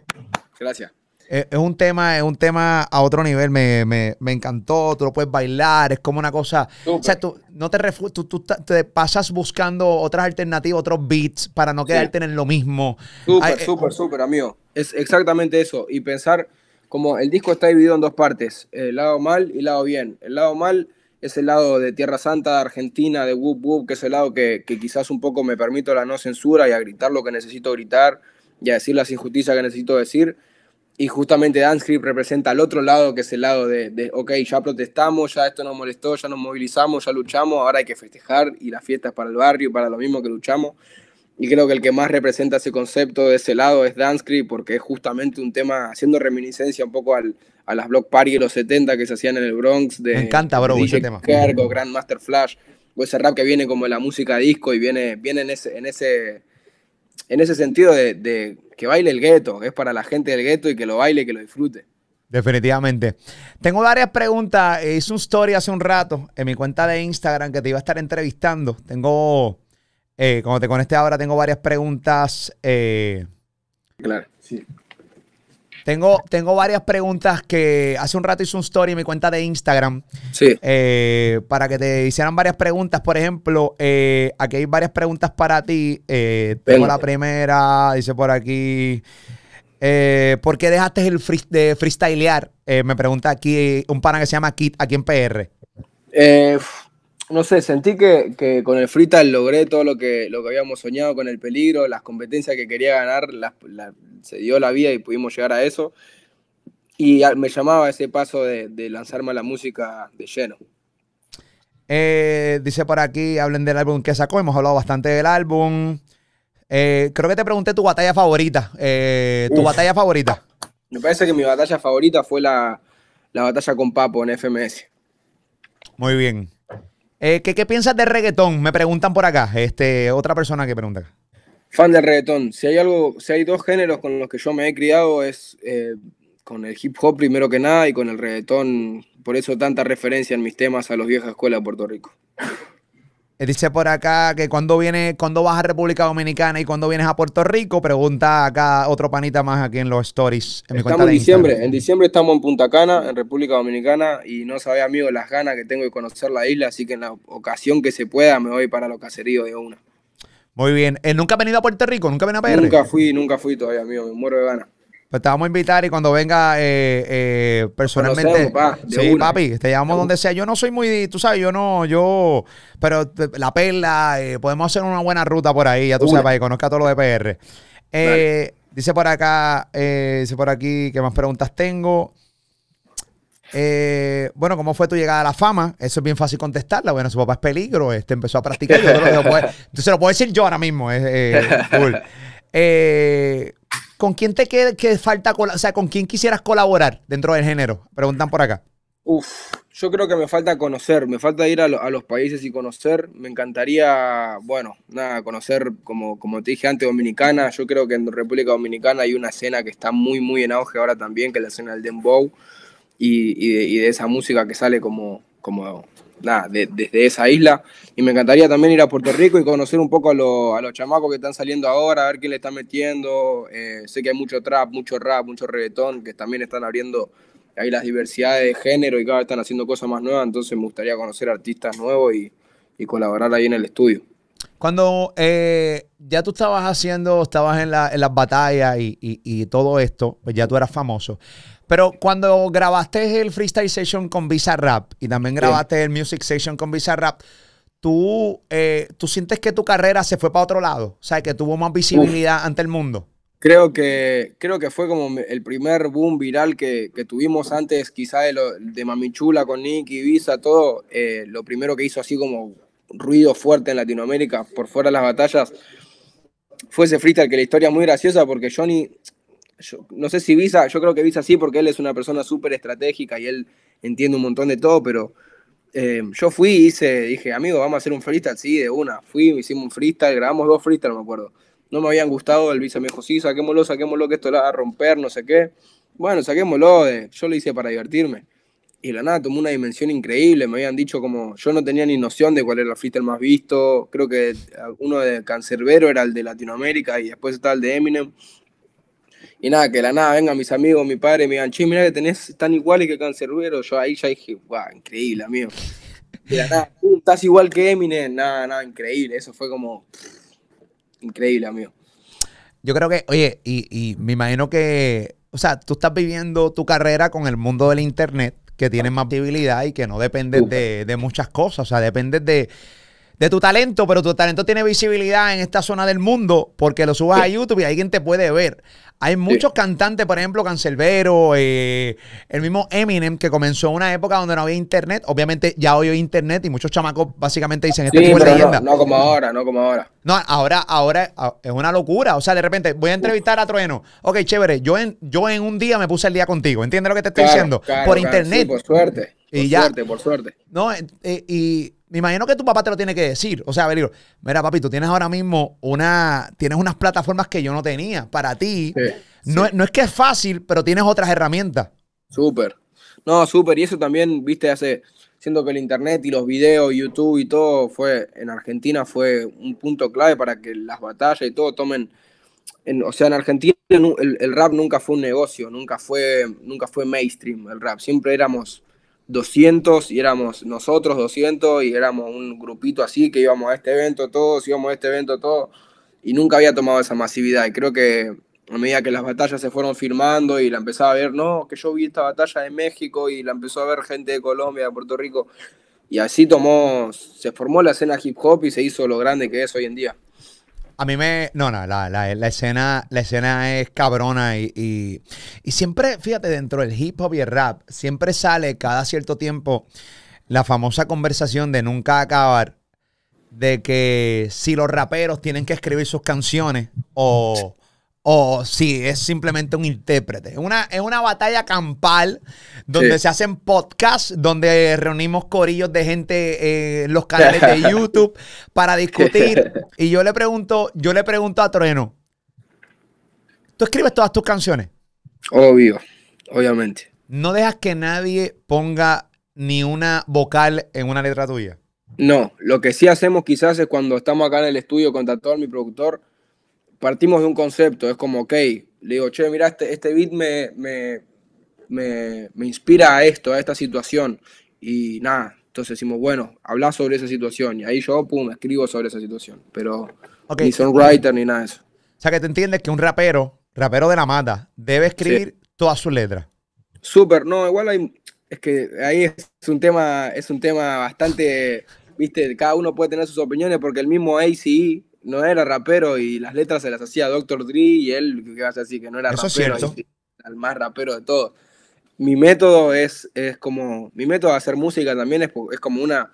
Gracias. Es, un tema, es un tema a otro nivel. Me, me, me, encantó. Tú lo puedes bailar. Es como una cosa. O sea, tú no te tú, tú, te pasas buscando otras alternativas, otros beats para no quedarte en lo mismo. Súper, eh, súper, súper, amigo. Es exactamente eso. Y pensar como el disco está dividido en dos partes: el lado mal y el lado bien. El lado mal es el lado de Tierra Santa, de Argentina, de Whoop Whoop, que es el lado que, que quizás un poco me permito la no censura y a gritar lo que necesito gritar y a decir las injusticias que necesito decir y justamente Dancecrypt representa al otro lado, que es el lado de, ok, ya protestamos, ya esto nos molestó, ya nos movilizamos, ya luchamos, ahora hay que festejar y la fiesta es para el barrio, para lo mismo que luchamos. Y creo que el que más representa ese concepto de ese lado es Dancecrypt, porque es justamente un tema haciendo reminiscencia un poco al, a las block party de los 70 que se hacían en el Bronx. De, Me encanta, bro, ese tema. Kergo, Grandmaster Flash, o ese rap que viene como la música disco y viene, viene en ese... En ese en ese sentido de, que baile el gueto, es para la gente del gueto y que lo baile y que lo disfrute. Definitivamente. Tengo varias preguntas. Hice un story hace un rato en mi cuenta de Instagram que te iba a estar entrevistando. Tengo, eh, como te conecté ahora, tengo varias preguntas. Eh, claro, sí. Tengo, tengo varias preguntas que hace un rato hice un story en mi cuenta de Instagram. Sí. Eh, para que te hicieran varias preguntas. Por ejemplo, eh, aquí hay varias preguntas para ti. Eh, tengo la primera, dice por aquí. eh, ¿Por qué dejaste el free- de freestylear? Eh, me pregunta aquí un pana que se llama Kit, aquí en PR. No sé, sentí que, que con el freestyle logré todo lo que, lo que habíamos soñado con el peligro, las competencias que quería ganar, la- se dio la vida y pudimos llegar a eso. Y a- me llamaba ese paso de, de lanzarme a la música de lleno. Eh, dice por aquí, hablen del álbum que sacó. Hemos hablado bastante del álbum. Eh, creo que te pregunté tu batalla favorita. Eh, tu Uf. batalla favorita. Me parece que mi batalla favorita fue la, la batalla con Papo en FMS. Muy bien. Eh, ¿qué, qué piensas del reggaetón? Me preguntan por acá. Este, otra persona que pregunta. Fan del reggaetón. Si hay algo, si hay dos géneros con los que yo me he criado es eh, con el hip hop primero que nada y con el reggaetón. Por eso tanta referencia en mis temas a los viejas escuelas de Puerto Rico. Dice por acá que cuando viene, cuando vas a República Dominicana y cuando vienes a Puerto Rico, pregunta acá otro panita más aquí en los stories. En mi cuenta Estamos en diciembre. Instagram. En diciembre estamos en Punta Cana, en República Dominicana, y no sabe, amigo, las ganas que tengo de conocer la isla, así que en la ocasión que se pueda me voy para los caseríos de una. Muy bien. Eh, ¿Nunca has venido a Puerto Rico? ¿Nunca has venido a PR? Nunca fui, nunca fui todavía, amigo, me muero de ganas. Pues te vamos a invitar y cuando venga eh, eh, personalmente. Conocemos, pa, sí, una. papi, te llevamos De donde sea. Yo no soy muy, tú sabes, yo no, yo, pero la perla, eh, podemos hacer una buena ruta por ahí, ya tú sabes, para que conozca todo lo de PR. Eh, dice por acá, eh, dice por aquí, ¿qué más preguntas tengo? Eh, bueno, ¿cómo fue tu llegada a la fama? Eso es bien fácil contestarla. Bueno, su papá es peligro, este empezó a practicar. Yo dejo, pues, se lo puedo decir yo ahora mismo. eh, full. Eh, ¿Con quién te queda que falta, o sea, con quién quisieras colaborar dentro del género? Preguntan por acá. Uf, yo creo que me falta conocer, me falta ir a los países y conocer. Me encantaría, bueno, nada, conocer, como, como te dije antes, Dominicana. Yo creo que en República Dominicana hay una escena que está muy, muy en auge ahora también, que es la escena del dembow y, y de, y de esa música que sale como, como de- desde esa isla. Y me encantaría también ir a Puerto Rico y conocer un poco a, lo- a los chamacos que están saliendo ahora, a ver quién le está metiendo. Eh, sé que hay mucho trap, mucho rap, mucho reggaetón, que también están abriendo ahí las diversidades de género y cada vez están haciendo cosas más nuevas, entonces me gustaría conocer artistas nuevos y, y colaborar ahí en el estudio. Cuando eh, ya tú estabas haciendo, estabas en, la- en las batallas y, y- y todo esto, pues ya tú eras famoso. Pero cuando grabaste el Freestyle Session con Visa Rap y también grabaste el Music Session con Visa Rap, ¿tú, eh, ¿tú sientes que tu carrera se fue para otro lado? O sea, que tuvo más visibilidad ante el mundo. Creo que, creo que fue como el primer boom viral que, que tuvimos antes, quizá de, lo, de Mamichula con Nicky, Visa, todo. eh, lo primero que hizo así como ruido fuerte en Latinoamérica, por fuera de las batallas, fue ese freestyle que la historia es muy graciosa porque Johnny, yo- no sé si Visa, yo creo que Visa sí porque él es una persona súper estratégica y él entiende un montón de todo, pero eh, yo fui y hice, dije, amigo, vamos a hacer un freestyle, sí, de una. Fui, hicimos un freestyle, grabamos dos freestyles, me acuerdo. No me habían gustado, el Visa me dijo, sí, saquémoslo, saquémoslo, que esto la va a romper, no sé qué. Bueno, saquémoslo, eh, yo lo hice para divertirme. Y la nada tomó una dimensión increíble, me habían dicho como, yo no tenía ni noción de cuál era el freestyle más visto, creo que uno de Cancerbero era el de Latinoamérica y después estaba el de Eminem. Y nada, que de la nada vengan mis amigos, mi padre, me digan, che, mira que tenés tan iguales que Cancerbero. Yo ahí ya dije, guau, increíble, amigo. Y de la nada, "Uh, estás igual que Eminem. Nada, nada, increíble. Eso fue como increíble, amigo. Yo creo que, oye, y, y me imagino que, o sea, tú estás viviendo tu carrera con el mundo del internet, que tiene más visibilidad y que no dependes de, de muchas cosas, o sea, dependes de, de tu talento, pero tu talento tiene visibilidad en esta zona del mundo porque lo subas a YouTube y alguien te puede ver. Hay muchos cantantes, por ejemplo, Cancelbero, eh, el mismo Eminem, que comenzó en una época donde no había internet. Obviamente ya hoy hay internet y muchos chamacos básicamente dicen, este Sí, tipo es pero no, leyenda. no como ahora, no como ahora. No, ahora, ahora ah, es una locura. O sea, de repente voy a entrevistar a Trueno. Ok, chévere. Yo en, yo en un día me puse el día contigo. ¿Entiendes lo que te estoy Claro, diciendo? claro, por claro, internet. sí, por suerte. Por Y ya. suerte, por suerte. No, eh, eh, y me imagino que tu papá te lo tiene que decir. O sea, a ver, digo, mira, papi, tú tienes ahora mismo una, tienes unas plataformas que yo no tenía. Para ti, Sí, no, no es que es fácil, pero tienes otras herramientas. Súper. No, súper. Y eso también, viste, hace. Siento que el internet y los videos, YouTube y todo fue. En Argentina fue un punto clave para que las batallas y todo tomen o sea, en Argentina el, rap nunca fue un negocio, nunca fue, nunca fue mainstream el rap. Siempre éramos 200 y éramos nosotros 200 y éramos un grupito así que íbamos a este evento todos, íbamos a este evento todos y nunca había tomado esa masividad. Y creo que a medida que las batallas se fueron firmando y la empezaba a ver, no, que yo vi esta batalla de México y la empezó a ver gente de Colombia, de Puerto Rico. Y así tomó, se formó la escena hip hop y se hizo lo grande que es hoy en día. A mí me. No, no, la, la, escena, la escena es cabrona y, y, siempre, fíjate, dentro del hip hop y el rap, siempre sale cada cierto tiempo la famosa conversación de nunca acabar de que si los raperos tienen que escribir sus canciones o, o si es simplemente un intérprete. Es una, es una batalla campal donde se hacen podcasts, donde reunimos corillos de gente en los canales de YouTube para discutir. Y yo le pregunto, yo le pregunto a Trueno, ¿tú escribes todas tus canciones? Obvio, obviamente. ¿No dejas que nadie ponga ni una vocal en una letra tuya? No, lo que sí hacemos quizás es cuando estamos acá en el estudio con todo mi productor, partimos de un concepto, es como, ok, le digo, che, mira, este, este beat me, me, inspira a esto, a esta situación. Y nada, entonces decimos, bueno, habla sobre esa situación. Y ahí yo, pum, escribo sobre esa situación. Pero ni songwriter ni nada de eso. O sea, que te entiendes que un rapero, rapero de la mata, debe escribir todas sus letras. Súper, no, igual hay, es que ahí es un tema, es un tema bastante, viste, cada uno puede tener sus opiniones porque el mismo ACE no era rapero y las letras se las hacía Dr. Dre y él, que vas a decir que no era Eso rapero, es cierto. el más rapero de todos. Mi método es, es como, mi método de hacer música también es, es como una,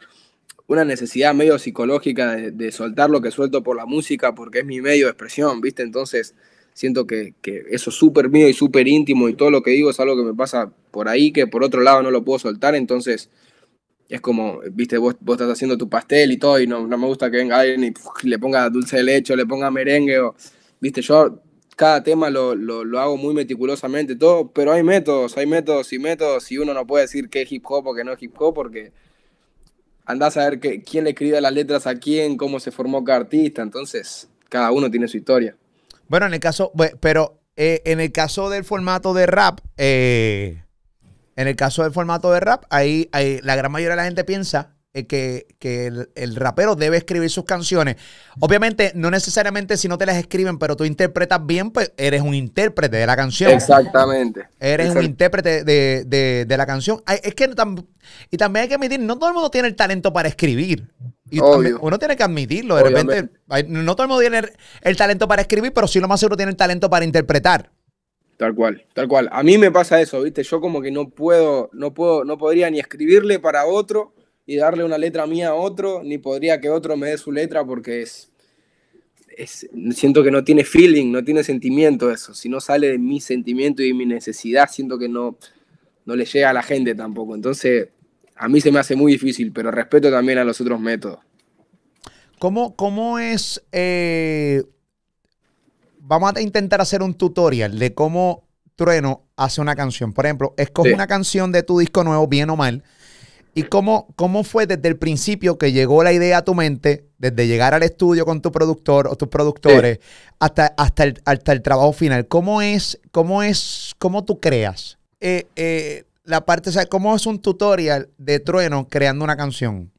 una necesidad medio psicológica de, soltar lo que suelto por la música porque es mi medio de expresión, ¿viste? Entonces siento que, que eso es súper mío y súper íntimo y todo lo que digo es algo que me pasa por ahí que por otro lado no lo puedo soltar, entonces es como, viste, vos, vos, estás haciendo tu pastel y todo, y no, no me gusta que venga alguien y le ponga dulce de leche o le ponga merengue, o, viste, yo cada tema lo, lo, lo, hago muy meticulosamente, todo, pero hay métodos, hay métodos y métodos, y uno no puede decir que es hip hop o que no es hip hop, porque andás a ver que, quién le escribe las letras a quién, cómo se formó cada artista, entonces cada uno tiene su historia. Bueno, en el caso, pero eh, en el caso del formato de rap, eh, en el caso del formato de rap, ahí, la gran mayoría de la gente piensa eh, que, el, rapero debe escribir sus canciones. Obviamente, no necesariamente si no te las escriben, pero tú interpretas bien, pues eres un intérprete de la canción. Exactamente. Eres un intérprete de, la canción. es que y también hay que admitir, no todo el mundo tiene el talento para escribir. Y uno tiene que admitirlo. De repente, no todo el mundo tiene el talento para escribir, pero sí lo más seguro tiene el talento para interpretar. Tal cual, tal cual. A mí me pasa eso, ¿viste? Yo como que no puedo, no puedo, no podría ni escribirle para otro y darle una letra mía a otro, ni podría que otro me dé su letra porque es, es siento que no tiene feeling, no tiene sentimiento eso. Si no sale de mi sentimiento y de mi necesidad, siento que no, no le llega a la gente tampoco. Entonces, a mí se me hace muy difícil, pero respeto también a los otros métodos. ¿Cómo, cómo es eh, vamos a intentar hacer un tutorial de cómo Trueno hace una canción. Por ejemplo, escoge una canción de tu disco nuevo, bien o mal. ¿Y cómo, cómo fue desde el principio que llegó la idea a tu mente, desde llegar al estudio con tu productor o tus productores, hasta, hasta, el, hasta el trabajo final? ¿Cómo es, cómo es, cómo tú creas? Eh, eh, la parte, o ¿cómo es un tutorial de Trueno creando una canción?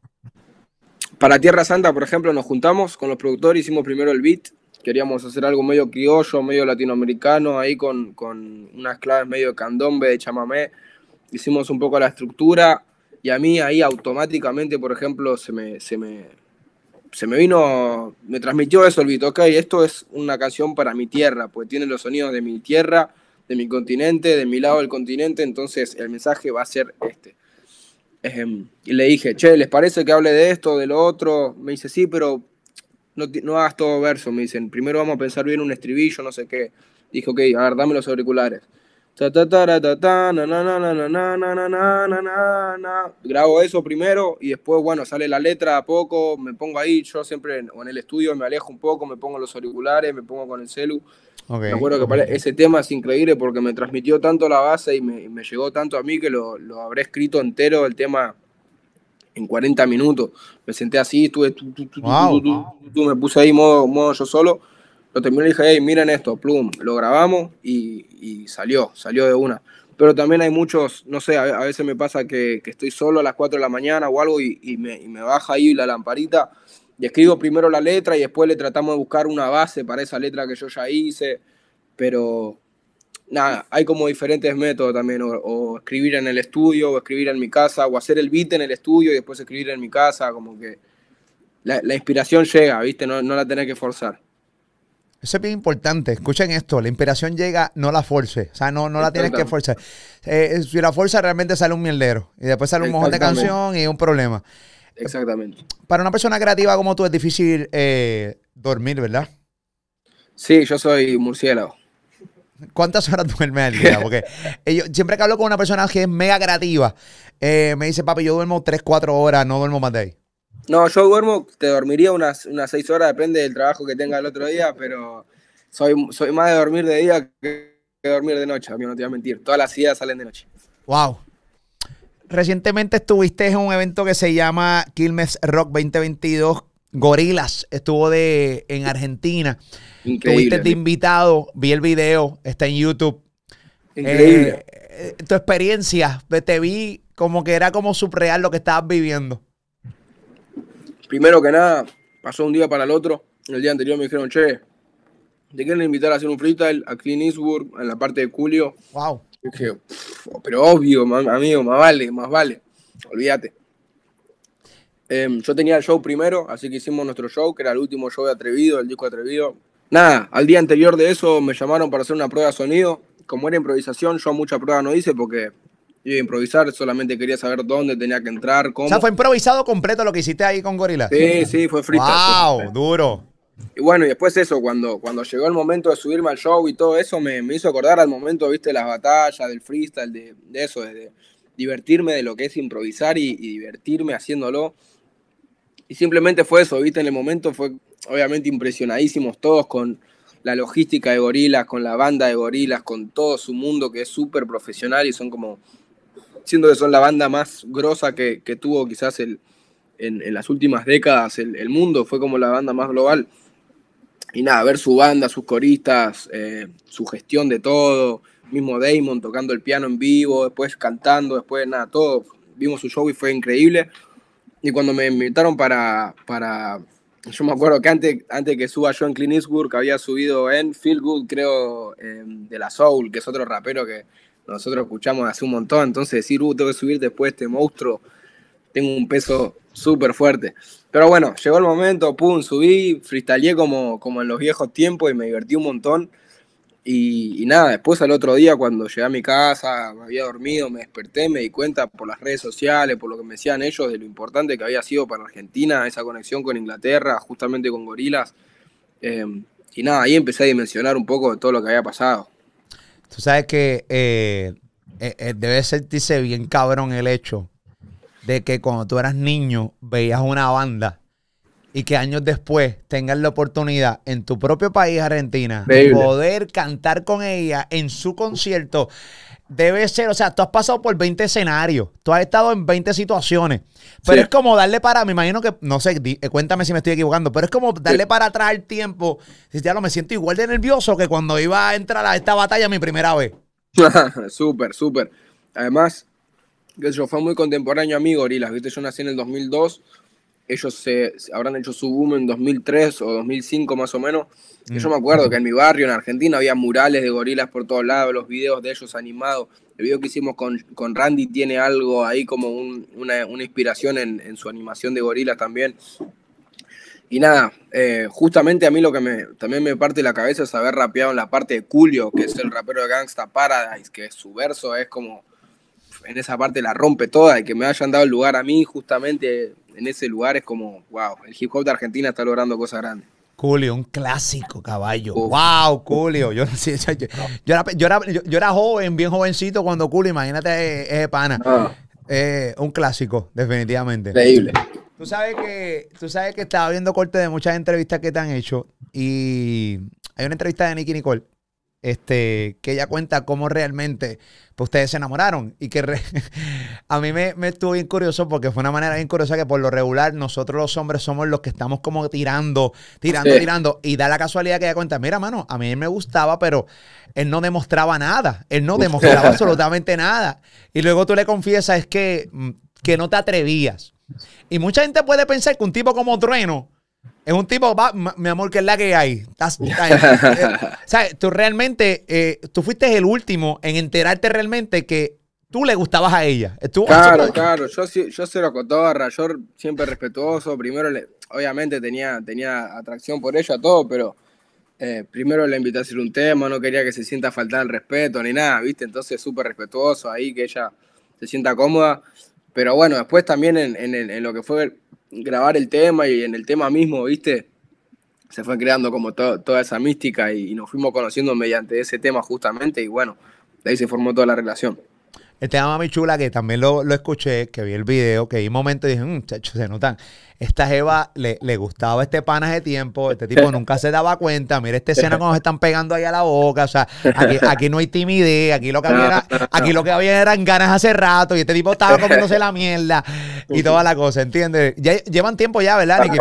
Para Tierra Santa, por ejemplo, nos juntamos con los productores, hicimos primero el beat, queríamos hacer algo medio criollo, medio latinoamericano, ahí con, unas claves medio de candombe, de chamamé. Hicimos un poco la estructura y a mí ahí automáticamente, por ejemplo, se me, se me, se me vino, me transmitió eso el beat, ok, esto es una canción para mi tierra, pues tiene los sonidos de mi tierra, de mi continente, de mi lado del continente, entonces el mensaje va a ser este. y le dije, che, ¿les parece que hable de esto, de lo otro? Me dice, sí, pero no, hagas todo verso, me dicen, primero vamos a pensar bien un estribillo, no sé qué. Dijo, ok, a ver, dame los auriculares. Grabo eso primero y después, bueno, sale la letra a poco, me pongo ahí, yo siempre en el estudio me alejo un poco, me pongo los auriculares, me pongo con el celu. me acuerdo que ese tema es increíble porque me transmitió tanto la base y me, llegó tanto a mí que lo, lo habré escrito entero el tema en 40 minutos. Me senté así, estuve, tú, me puse ahí modo, modo yo solo lo terminé y dije, hey, miren esto, plum, lo grabamos y, salió, salió de una. Pero también hay muchos, no sé, a, veces me pasa que, estoy solo a las 4 de la mañana o algo y, me, me, baja ahí la lamparita y escribo primero la letra y después le tratamos de buscar una base para esa letra que yo ya hice. Pero nada, hay como diferentes métodos también, o, escribir en el estudio, o escribir en mi casa, o hacer el beat en el estudio y después escribir en mi casa, como que la, inspiración llega, ¿viste? No, no la tenés que forzar. Eso es bien importante. Escuchen esto, la inspiración llega, no la force. O sea, no, no la tienes que forzar. Eh, si la fuerza realmente sale un mierdero. Y después sale un mojón de canción y un problema. Exactamente. Para una persona creativa como tú es difícil eh, dormir, ¿verdad? Sí, yo soy murciélago. ¿Cuántas horas duermes al día? Porque siempre que hablo con una persona que es mega creativa, eh, me dice, papi, yo duermo 3, 4 horas, no duermo más de ahí. No, yo duermo, te dormiría unas, unas 6 horas, depende del trabajo que tenga el otro día, pero soy, soy más de dormir de día que, dormir de noche, a mí no te voy a mentir. Todas las ideas salen de noche. Wow. Recientemente estuviste en un evento que se llama Quilmes Rock 2022. Gorilas estuvo de, en Argentina. Increíble. Estuviste de invitado, vi el video, está en YouTube. Increíble. Eh, tu experiencia, te vi como que era como subreal lo que estabas viviendo. Primero que nada, pasó un día para el otro. El día anterior me dijeron, che, ¿te quieren invitar a hacer un freestyle a Clean Eastwood en la parte de Julio? Wow. dije, pero obvio, amigo, más vale, más vale. Olvídate. Em, yo tenía el show primero, así que hicimos nuestro show, que era el último show de Atrevido, el disco Atrevido. Nada, al día anterior de eso me llamaron para hacer una prueba de sonido. Como era improvisación, yo mucha prueba no hice porque iba a improvisar, solamente quería saber dónde tenía que entrar, cómo. O sea, fue improvisado completo lo que hiciste ahí con Gorila. Sí, sí, fue freestyle. ¡Wow! Duro. Y bueno, y después eso, cuando, cuando llegó el momento de subirme al show y todo eso, me, hizo acordar al momento, viste, las batallas, del freestyle, de, eso, de, divertirme de lo que es improvisar y, divertirme haciéndolo. Y simplemente fue eso, viste, en el momento fue obviamente impresionadísimos todos con la logística de gorilas, con la banda de gorilas, con todo su mundo que es súper profesional y son como siendo que son la banda más grosa que, tuvo quizás el, en, las últimas décadas el, mundo, fue como la banda más global. Y nada, ver su banda, sus coristas, eh, su gestión de todo, mismo Damon tocando el piano en vivo, después cantando, después nada, todo. Vimos su show y fue increíble. Y cuando me invitaron para, para yo me acuerdo que antes, antes que suba yo en Clean Eastwood, había subido en Feel Good, creo, de la Soul, que es otro rapero que, nosotros escuchamos hace un montón, entonces decir, uh, tengo que subir después este monstruo, tengo un peso súper fuerte. Pero bueno, llegó el momento, pum, subí, freestyleé como, como en los viejos tiempos y me divertí un montón. Y, nada, después al otro día cuando llegué a mi casa, me había dormido, me desperté, me di cuenta por las redes sociales, por lo que me decían ellos, de lo importante que había sido para Argentina esa conexión con Inglaterra, justamente con Gorilas. Eh, y nada, ahí empecé a dimensionar un poco de todo lo que había pasado. Tú sabes que eh, eh, eh, debe sentirse bien cabrón el hecho de que cuando tú eras niño veías una banda y que años después tengas la oportunidad en tu propio país, Argentina, de poder cantar con ella en su concierto. Debe ser, o sea, tú has pasado por 20 escenarios, tú has estado en 20 situaciones, pero es como darle para, me imagino que, no sé, cuéntame si me estoy equivocando, pero es como darle para atrás el tiempo. Si ya lo me siento igual de nervioso que cuando iba a entrar a esta batalla mi primera vez. súper, súper. Además, que yo fue muy contemporáneo a mí, Gorilas, viste, yo nací en el 2002 ellos se, habrán hecho su boom en 2003 o 2005 más o menos. yo me acuerdo que en mi barrio, en Argentina, había murales de gorilas por todos lados, los videos de ellos animados. El video que hicimos con, con Randy tiene algo ahí como una, inspiración en, su animación de gorilas también. Y nada, eh, justamente a mí lo que me, también me parte la cabeza es haber rapeado en la parte de Julio, que es el rapero de Gangsta Paradise, que su verso es como en esa parte la rompe toda y que me hayan dado el lugar a mí justamente en ese lugar es como, wow, el hip hop de Argentina está logrando cosas grandes. Julio, un clásico caballo. Wow, Julio. Yo, era, joven, bien jovencito cuando Julio, imagínate ese pana. Ah. Eh, un clásico, definitivamente. Increíble. Tú sabes que, tú sabes que estaba viendo corte de muchas entrevistas que te han hecho y hay una entrevista de Nicky Nicole este, que ella cuenta cómo realmente pues, ustedes se enamoraron. Y que a mí me, estuvo bien curioso porque fue una manera bien curiosa que por lo regular nosotros los hombres somos los que estamos como tirando, tirando, tirando. Y da la casualidad que ella cuenta, mira, mano, a mí me gustaba, pero él no demostraba nada. Él no demostraba absolutamente nada. Y luego tú le confiesas es que, mm, que no te atrevías. Y mucha gente puede pensar que un tipo como Trueno es un tipo, mi amor, que es la que hay. o sea, tú realmente, eh, tú fuiste el último en enterarte realmente que tú le gustabas a ella. claro, claro. Yo, yo cero cotorra, yo siempre respetuoso. Primero, le, obviamente tenía, tenía atracción por ella, todo, pero eh, primero le invité a hacer un tema, no quería que se sienta faltar el respeto ni nada, ¿viste? Entonces, súper respetuoso ahí, que ella se sienta cómoda. Pero bueno, después también en, en, en lo que fue grabar el tema y en el tema mismo, ¿viste? Se fue creando como toda esa mística y, nos fuimos conociendo mediante ese tema justamente y bueno, de ahí se formó toda la relación. El tema Mami Chula, que también lo, escuché, que vi el video, que vi un momento y dije, mmm, se notan. Esta Jeva le, le, gustaba este pana de tiempo, este tipo nunca se daba cuenta. Mira esta escena cuando se están pegando ahí a la boca. O sea, aquí, no hay timidez, aquí lo que había era, aquí lo que había eran ganas hace rato, y este tipo estaba comiéndose la mierda y toda la cosa, ¿entiendes? Ya llevan tiempo ya, ¿verdad, Nicky?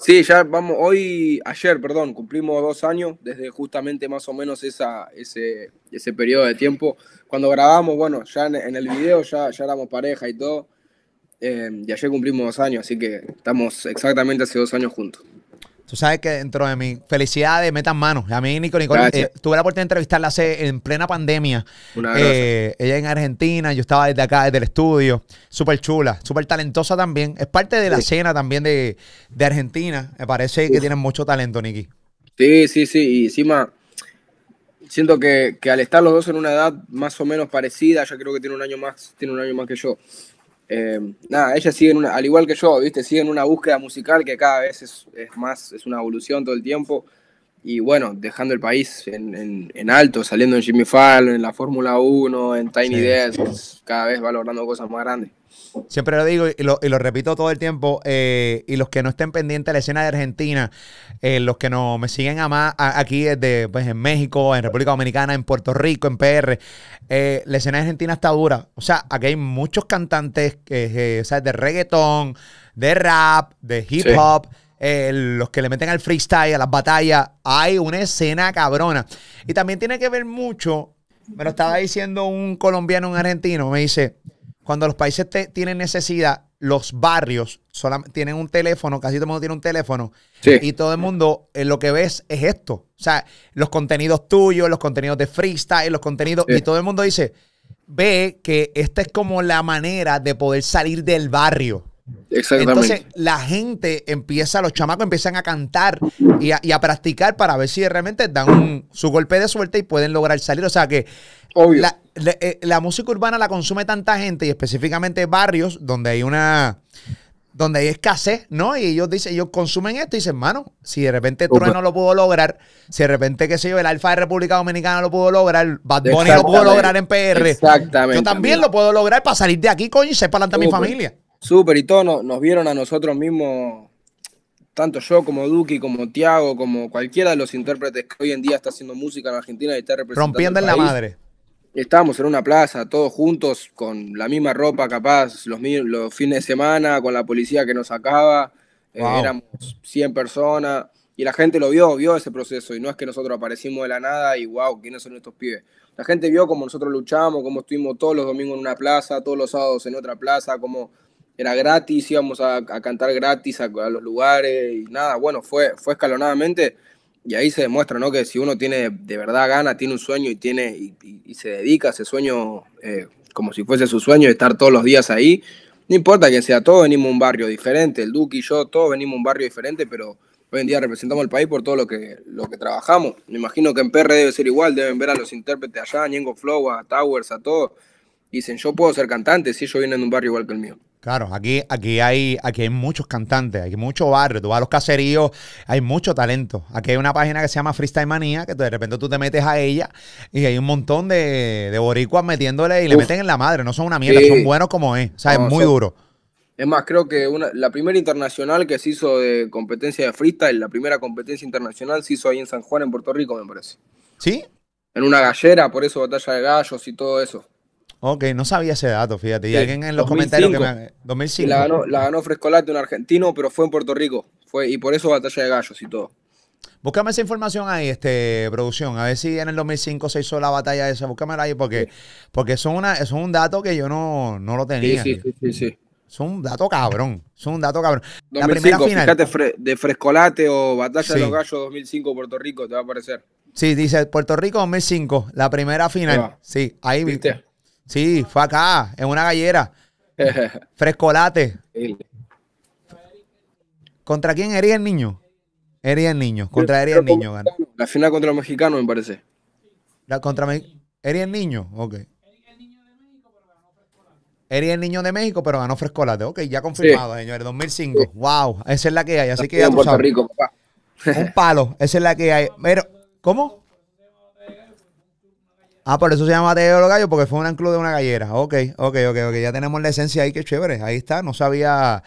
Sí, ya vamos, hoy, ayer, perdón, cumplimos dos años desde justamente más o menos esa, ese, ese periodo de tiempo. Cuando grabamos, bueno, ya en, el video ya, ya éramos pareja y todo. Eh, y ayer cumplimos dos años, así que estamos exactamente hace dos años juntos. Tú sabes que dentro de mi felicidades metan manos. A mí, Nico, Nicole, eh, tuve la oportunidad de entrevistarla hace, en plena pandemia. Eh, ella en Argentina, yo estaba desde acá, desde el estudio. Súper chula, súper talentosa también. Es parte de la escena también de, Argentina. Me parece que tienen mucho talento, Niki. Sí, sí, sí. Y encima, siento que, que, al estar los dos en una edad más o menos parecida, ya creo que tiene un año más, tiene un año más que yo. Eh, nada, ella sigue una, al igual que yo, ¿viste? Sigue en una búsqueda musical que cada vez es, más, es una evolución todo el tiempo. Y bueno, dejando el país en, alto, saliendo en Jimmy Fallon, en la Fórmula 1, en Tiny Desk, cada vez va logrando cosas más grandes. Siempre lo digo y lo, repito todo el tiempo. Eh, y los que no estén pendientes de la escena de Argentina, eh, los que no me siguen a más aquí desde pues, en México, en República Dominicana, en Puerto Rico, en PR, eh, la escena de Argentina está dura. O sea, aquí hay muchos cantantes de reggaetón, de rap, de hip hop. Los que le meten al freestyle, a las batallas, hay una escena cabrona. Y también tiene que ver mucho, me lo estaba diciendo un colombiano, un argentino, me dice, cuando los países tienen necesidad, los barrios tienen un teléfono, casi todo el mundo tiene un teléfono, y todo el mundo eh, lo que ves es esto. O sea, los contenidos tuyos, los contenidos de freestyle, los contenidos, y todo el mundo dice, ve que esta es como la manera de poder salir del barrio. Exactamente. Entonces la gente empieza, los chamacos empiezan a cantar y a, practicar para ver si realmente dan su golpe de suerte y pueden lograr salir. O sea que eh, la, música urbana la consume tanta gente y específicamente barrios donde hay una donde hay escasez, ¿no? Y ellos dicen, ellos consumen esto y dicen, mano, si de repente Trueno lo pudo lograr, si de repente, qué sé yo, el Alfa de República Dominicana lo pudo lograr, Bad Bunny lo pudo lograr en PR, Exactamente. yo también lo puedo lograr para salir de aquí, coño, y ser para adelante a mi familia. Súper, y todos nos, vieron a nosotros mismos, tanto yo como Duki, como Tiago, como cualquiera de los intérpretes que hoy en día está haciendo música en Argentina y está representando. Rompiendo en la madre. Estábamos en una plaza, todos juntos, con la misma ropa, capaz, los, los fines de semana, con la policía que nos sacaba. Eh, éramos 100 personas y la gente lo vio, vio ese proceso. Y no es que nosotros aparecimos de la nada y wow, ¿quiénes son estos pibes? La gente vio cómo nosotros luchamos, cómo estuvimos todos los domingos en una plaza, todos los sábados en otra plaza, cómo era gratis, íbamos a, cantar gratis a, los lugares y nada, bueno, fue, fue escalonadamente y ahí se demuestra, ¿no? Que si uno tiene de verdad gana, tiene un sueño y tiene y, se dedica a ese sueño eh, como si fuese su sueño de estar todos los días ahí, no importa quién sea, todos venimos a un barrio diferente, el Duque y yo, todos venimos a un barrio diferente, pero hoy en día representamos al país por todo lo que, lo que trabajamos. Me imagino que en PR debe ser igual, deben ver a los intérpretes allá, a Ñengo Flow, a Towers, a todos. Dicen, yo puedo ser cantante si ellos vienen de un barrio igual que el mío. Claro, aquí, aquí, hay, aquí hay muchos cantantes, hay mucho barrio. Tú vas a los caseríos, hay mucho talento. Aquí hay una página que se llama Freestyle Manía, que de repente tú te metes a ella y hay un montón de, de boricuas metiéndole y le meten en la madre. No son una mierda, son buenos como es. O sea, es muy duro. Es más, creo que una, la primera internacional que se hizo de competencia de freestyle, la primera competencia internacional se hizo ahí en San Juan, en Puerto Rico, me parece. ¿Sí? En una gallera, por eso batalla de gallos y todo eso. Ok, no sabía ese dato, fíjate. Y alguien en los comentarios que me... 2005. Y la ganó, la ganó Frescolate, un argentino, pero fue en Puerto Rico. Fue, y por eso batalla de gallos y todo. Búscame esa información ahí, este, producción. A ver si en el 2005 se hizo la batalla esa. Búscamela ahí porque, porque eso, una, es un dato que yo no, no lo tenía. Sí, sí, sí, sí. Es un dato cabrón. Es un dato cabrón. la primera final. Fíjate de Frescolate o Batalla de los Gallos 2005 Puerto Rico, te va a aparecer. Sí, dice Puerto Rico 2005, la primera final. Sí, ahí viste. Sí, fue acá, en una gallera. Frescolate. ¿Contra quién hería el niño? Hería el niño. Contra Hería el niño. La final contra los mexicanos, me parece. La contra Hería el niño, ok. Hería el niño de México, pero ganó Frescolate. Ok, ya confirmado, señores. 2005. Wow, esa es la que hay. Así que ya tú Puerto Rico, papá. Un palo, esa es la que hay. Pero, ¿cómo? Ah, por eso se llama Batalla de los Gallos, porque fue un club de una gallera. Ok, ok, ok, ok. Ya tenemos la esencia ahí, qué chévere. Ahí está, no sabía.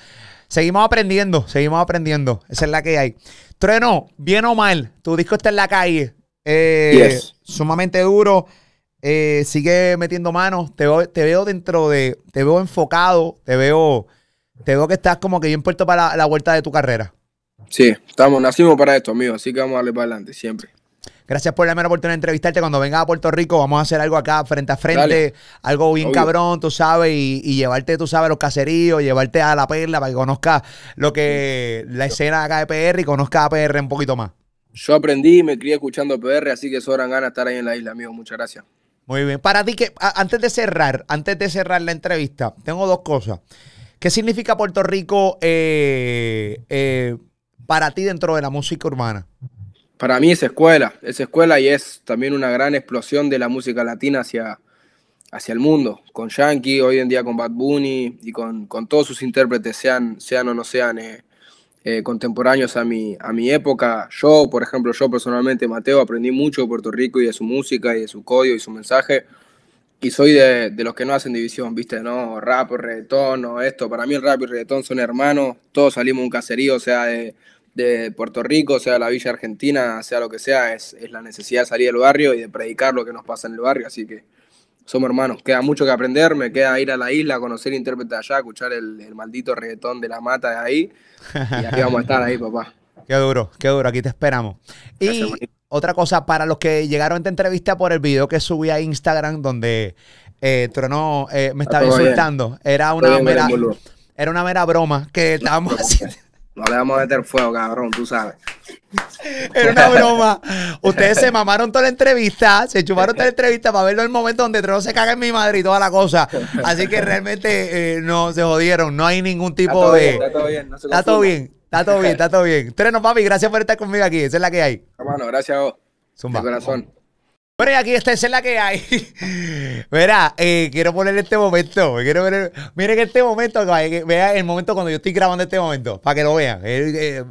Seguimos aprendiendo, seguimos aprendiendo. Esa es la que hay. Trueno, bien o mal, tu disco está en la calle. Eh, sumamente duro. Eh, sigue metiendo manos. Te veo, te veo dentro de. Te veo enfocado. Te veo. Te veo que estás como que bien puesto para la, vuelta de tu carrera. Sí, estamos, nacimos para esto, amigo. Así que vamos a darle para adelante, siempre. Gracias por la mera oportunidad de entrevistarte. Cuando vengas a Puerto Rico, vamos a hacer algo acá frente a frente, algo bien cabrón, tú sabes, y, llevarte, tú sabes, los caseríos, llevarte a la perla para que conozcas lo que la escena acá de PR y conozcas a PR un poquito más. Yo aprendí y me crié escuchando PR, así que sobran ganas de estar ahí en la isla, amigo. Muchas gracias. Muy bien. Para ti, que antes de cerrar, antes de cerrar la entrevista, tengo dos cosas. ¿Qué significa Puerto Rico eh, eh, para ti dentro de la música urbana? Para mí es escuela, es escuela y es también una gran explosión de la música latina hacia, hacia el mundo, con Yankee, hoy en día con Bad Bunny y con, todos sus intérpretes, sean, sean o no sean eh, eh, contemporáneos a mi, a mi época. Yo, por ejemplo, yo personalmente, Mateo, aprendí mucho de Puerto Rico y de su música y de su código y su mensaje. Y soy de, de los que no hacen división, ¿viste? No, rap reggaetón o esto. Para mí el rap y el reggaetón son hermanos. Todos salimos de un caserío, o sea, de, de Puerto Rico, sea la Villa Argentina, sea lo que sea, es, la necesidad de salir del barrio y de predicar lo que nos pasa en el barrio. Así que somos hermanos. Queda mucho que aprender, me queda ir a la isla, conocer intérprete allá, escuchar el, maldito reggaetón de la mata de ahí. Y aquí vamos a estar ahí, papá. Qué duro, qué duro, aquí te esperamos. Y otra cosa, para los que llegaron a esta entrevista por el video que subí a Instagram, donde eh, Trono eh, me estaba insultando, era una mera, era una mera broma que estábamos haciendo. No le vamos a meter fuego, cabrón, tú sabes. Era una broma. Ustedes se mamaron toda la entrevista, se chuparon toda la entrevista para verlo en el momento donde Trono se caga en mi madre y toda la cosa. Así que realmente eh, no se jodieron. No hay ningún tipo de. está todo bien. está todo bien. Está todo bien, está todo bien. Treno, papi, gracias por estar conmigo aquí. Esa es la que hay. Hermano, gracias a vos. De corazón. Bueno, y aquí esta es la que hay. Verá, eh, quiero poner este momento. Quiero ver, miren este momento, vea el momento cuando yo estoy grabando este momento, para que lo vean. Eh, eh,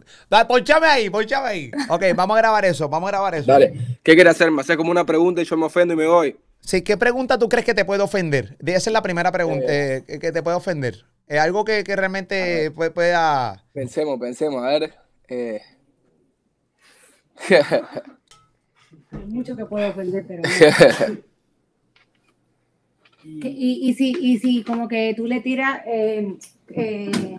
ponchame ahí, ponchame ahí. Ok, vamos a grabar eso, vamos a grabar eso. Dale, ¿qué quieres hacer? Me hace como una pregunta y yo me ofendo y me voy. Sí, ¿qué pregunta tú crees que te puede ofender? Esa es la primera pregunta eh, que te puede ofender. Es algo que, que realmente pueda... Pensemos, pensemos, a ver. Hay mucho que puede ofender, pero y, y, si, y si como que tú le tiras, eh, eh,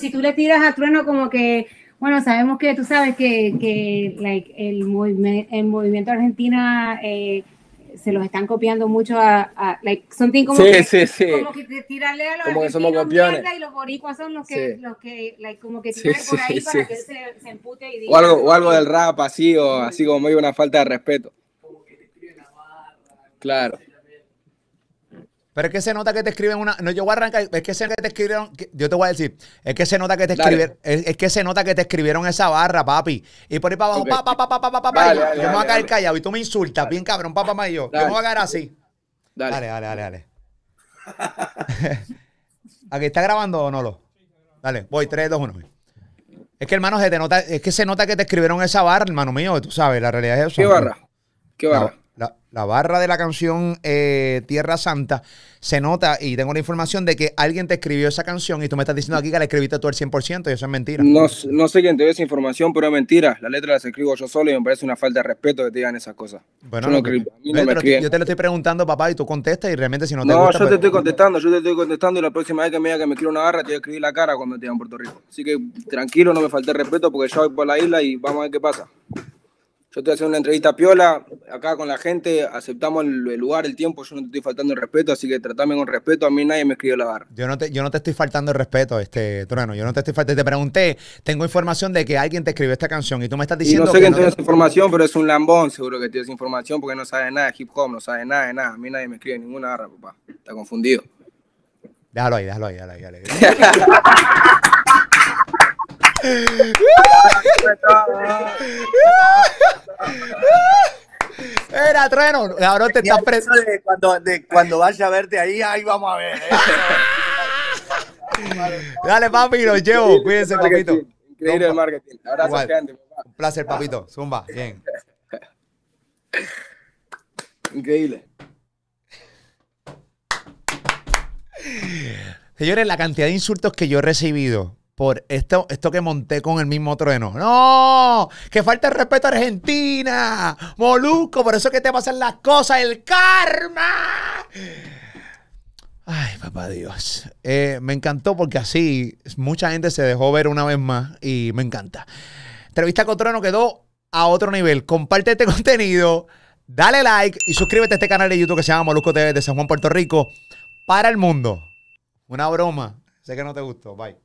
si tú le tiras a Trueno como que, bueno, sabemos que tú sabes que, que like, el, movimiento, el movimiento Argentina eh, se los están copiando mucho a, a like, something como sí, que, sí, sí. como que tirarle a los como que somos campeones y los boricuas son los que, los que like, como que tiran por ahí para que él se, se, empute y diga o algo, o algo del rap así o así como medio una falta de respeto. Claro pero es que se nota que te escriben una. No, yo voy a arrancar. Es que se nota que te escribieron. yo te voy a decir. Es que se nota que te escribieron. Es, que se nota que te escribieron esa barra, papi. Y por ahí para abajo, pa, pa, pa, pa, pa, pa, pa. yo me voy a caer callado y tú me insultas, bien cabrón, papá más yo. Yo me voy a caer así. Dale, dale, dale, dale. ¿Aquí está grabando o no lo? Dale, voy, 3, 2, 1. Es que, hermano, se te nota, es que se nota que te escribieron esa barra, hermano mío, tú sabes, la realidad es eso. ¿Qué barra? ¿Qué barra? La barra de la canción eh, Tierra Santa, se nota y tengo la información de que alguien te escribió esa canción y tú me estás diciendo aquí que la escribiste tú al 100% y eso es mentira. No, no sé quién te dio esa información, pero es mentira. La letra las escribo yo solo y me parece una falta de respeto que te digan esas cosas. Bueno, yo, te lo estoy preguntando, papá, y tú contestas y realmente si no te No, yo te pues estoy contestando, yo te estoy contestando y la próxima vez que me diga que me quiero una barra te voy a escribir la cara cuando te en Puerto Rico. Así que tranquilo, no me falte respeto porque yo voy por la isla y vamos a ver qué pasa. Yo te voy a hacer una entrevista piola acá con la gente, aceptamos el, lugar, el tiempo, yo no te estoy faltando el respeto, así que tratame con respeto, a mí nadie me escribió la barra. Yo no te, yo no te estoy faltando el respeto, este Trueno, yo no te estoy faltando, te pregunté, tengo información de que alguien te escribió esta canción y tú me estás diciendo y no sé quién tiene esa información, pero es un lambón seguro que tiene esa información porque no sabe nada de hip hop, no sabe nada de nada, a mí nadie me escribe ninguna barra, papá, está confundido. Déjalo ahí, déjalo ahí, déjalo ahí. Déjalo ahí. Era trueno, ahora te estás preso. Cuando, cuando vaya a verte ahí, ahí vamos a ver. ¿eh? Dale, papi, lo llevo. Cuídense, papito. Increíble el marketing. Abrazo grande, papá. Un placer, papito. Zumba, bien. Increíble. Señores, la cantidad de insultos que yo he recibido por esto, esto que monté con el mismo trueno. ¡No! ¡Que falta el respeto a Argentina! ¡Moluco! Por eso es que te pasan las cosas, el karma. Ay, papá Dios. Eh, me encantó porque así mucha gente se dejó ver una vez más y me encanta. Entrevista con Trueno quedó a otro nivel. Comparte este contenido, dale like y suscríbete a este canal de YouTube que se llama Molusco TV de San Juan, Puerto Rico, para el mundo. Una broma. Sé que no te gustó. Bye.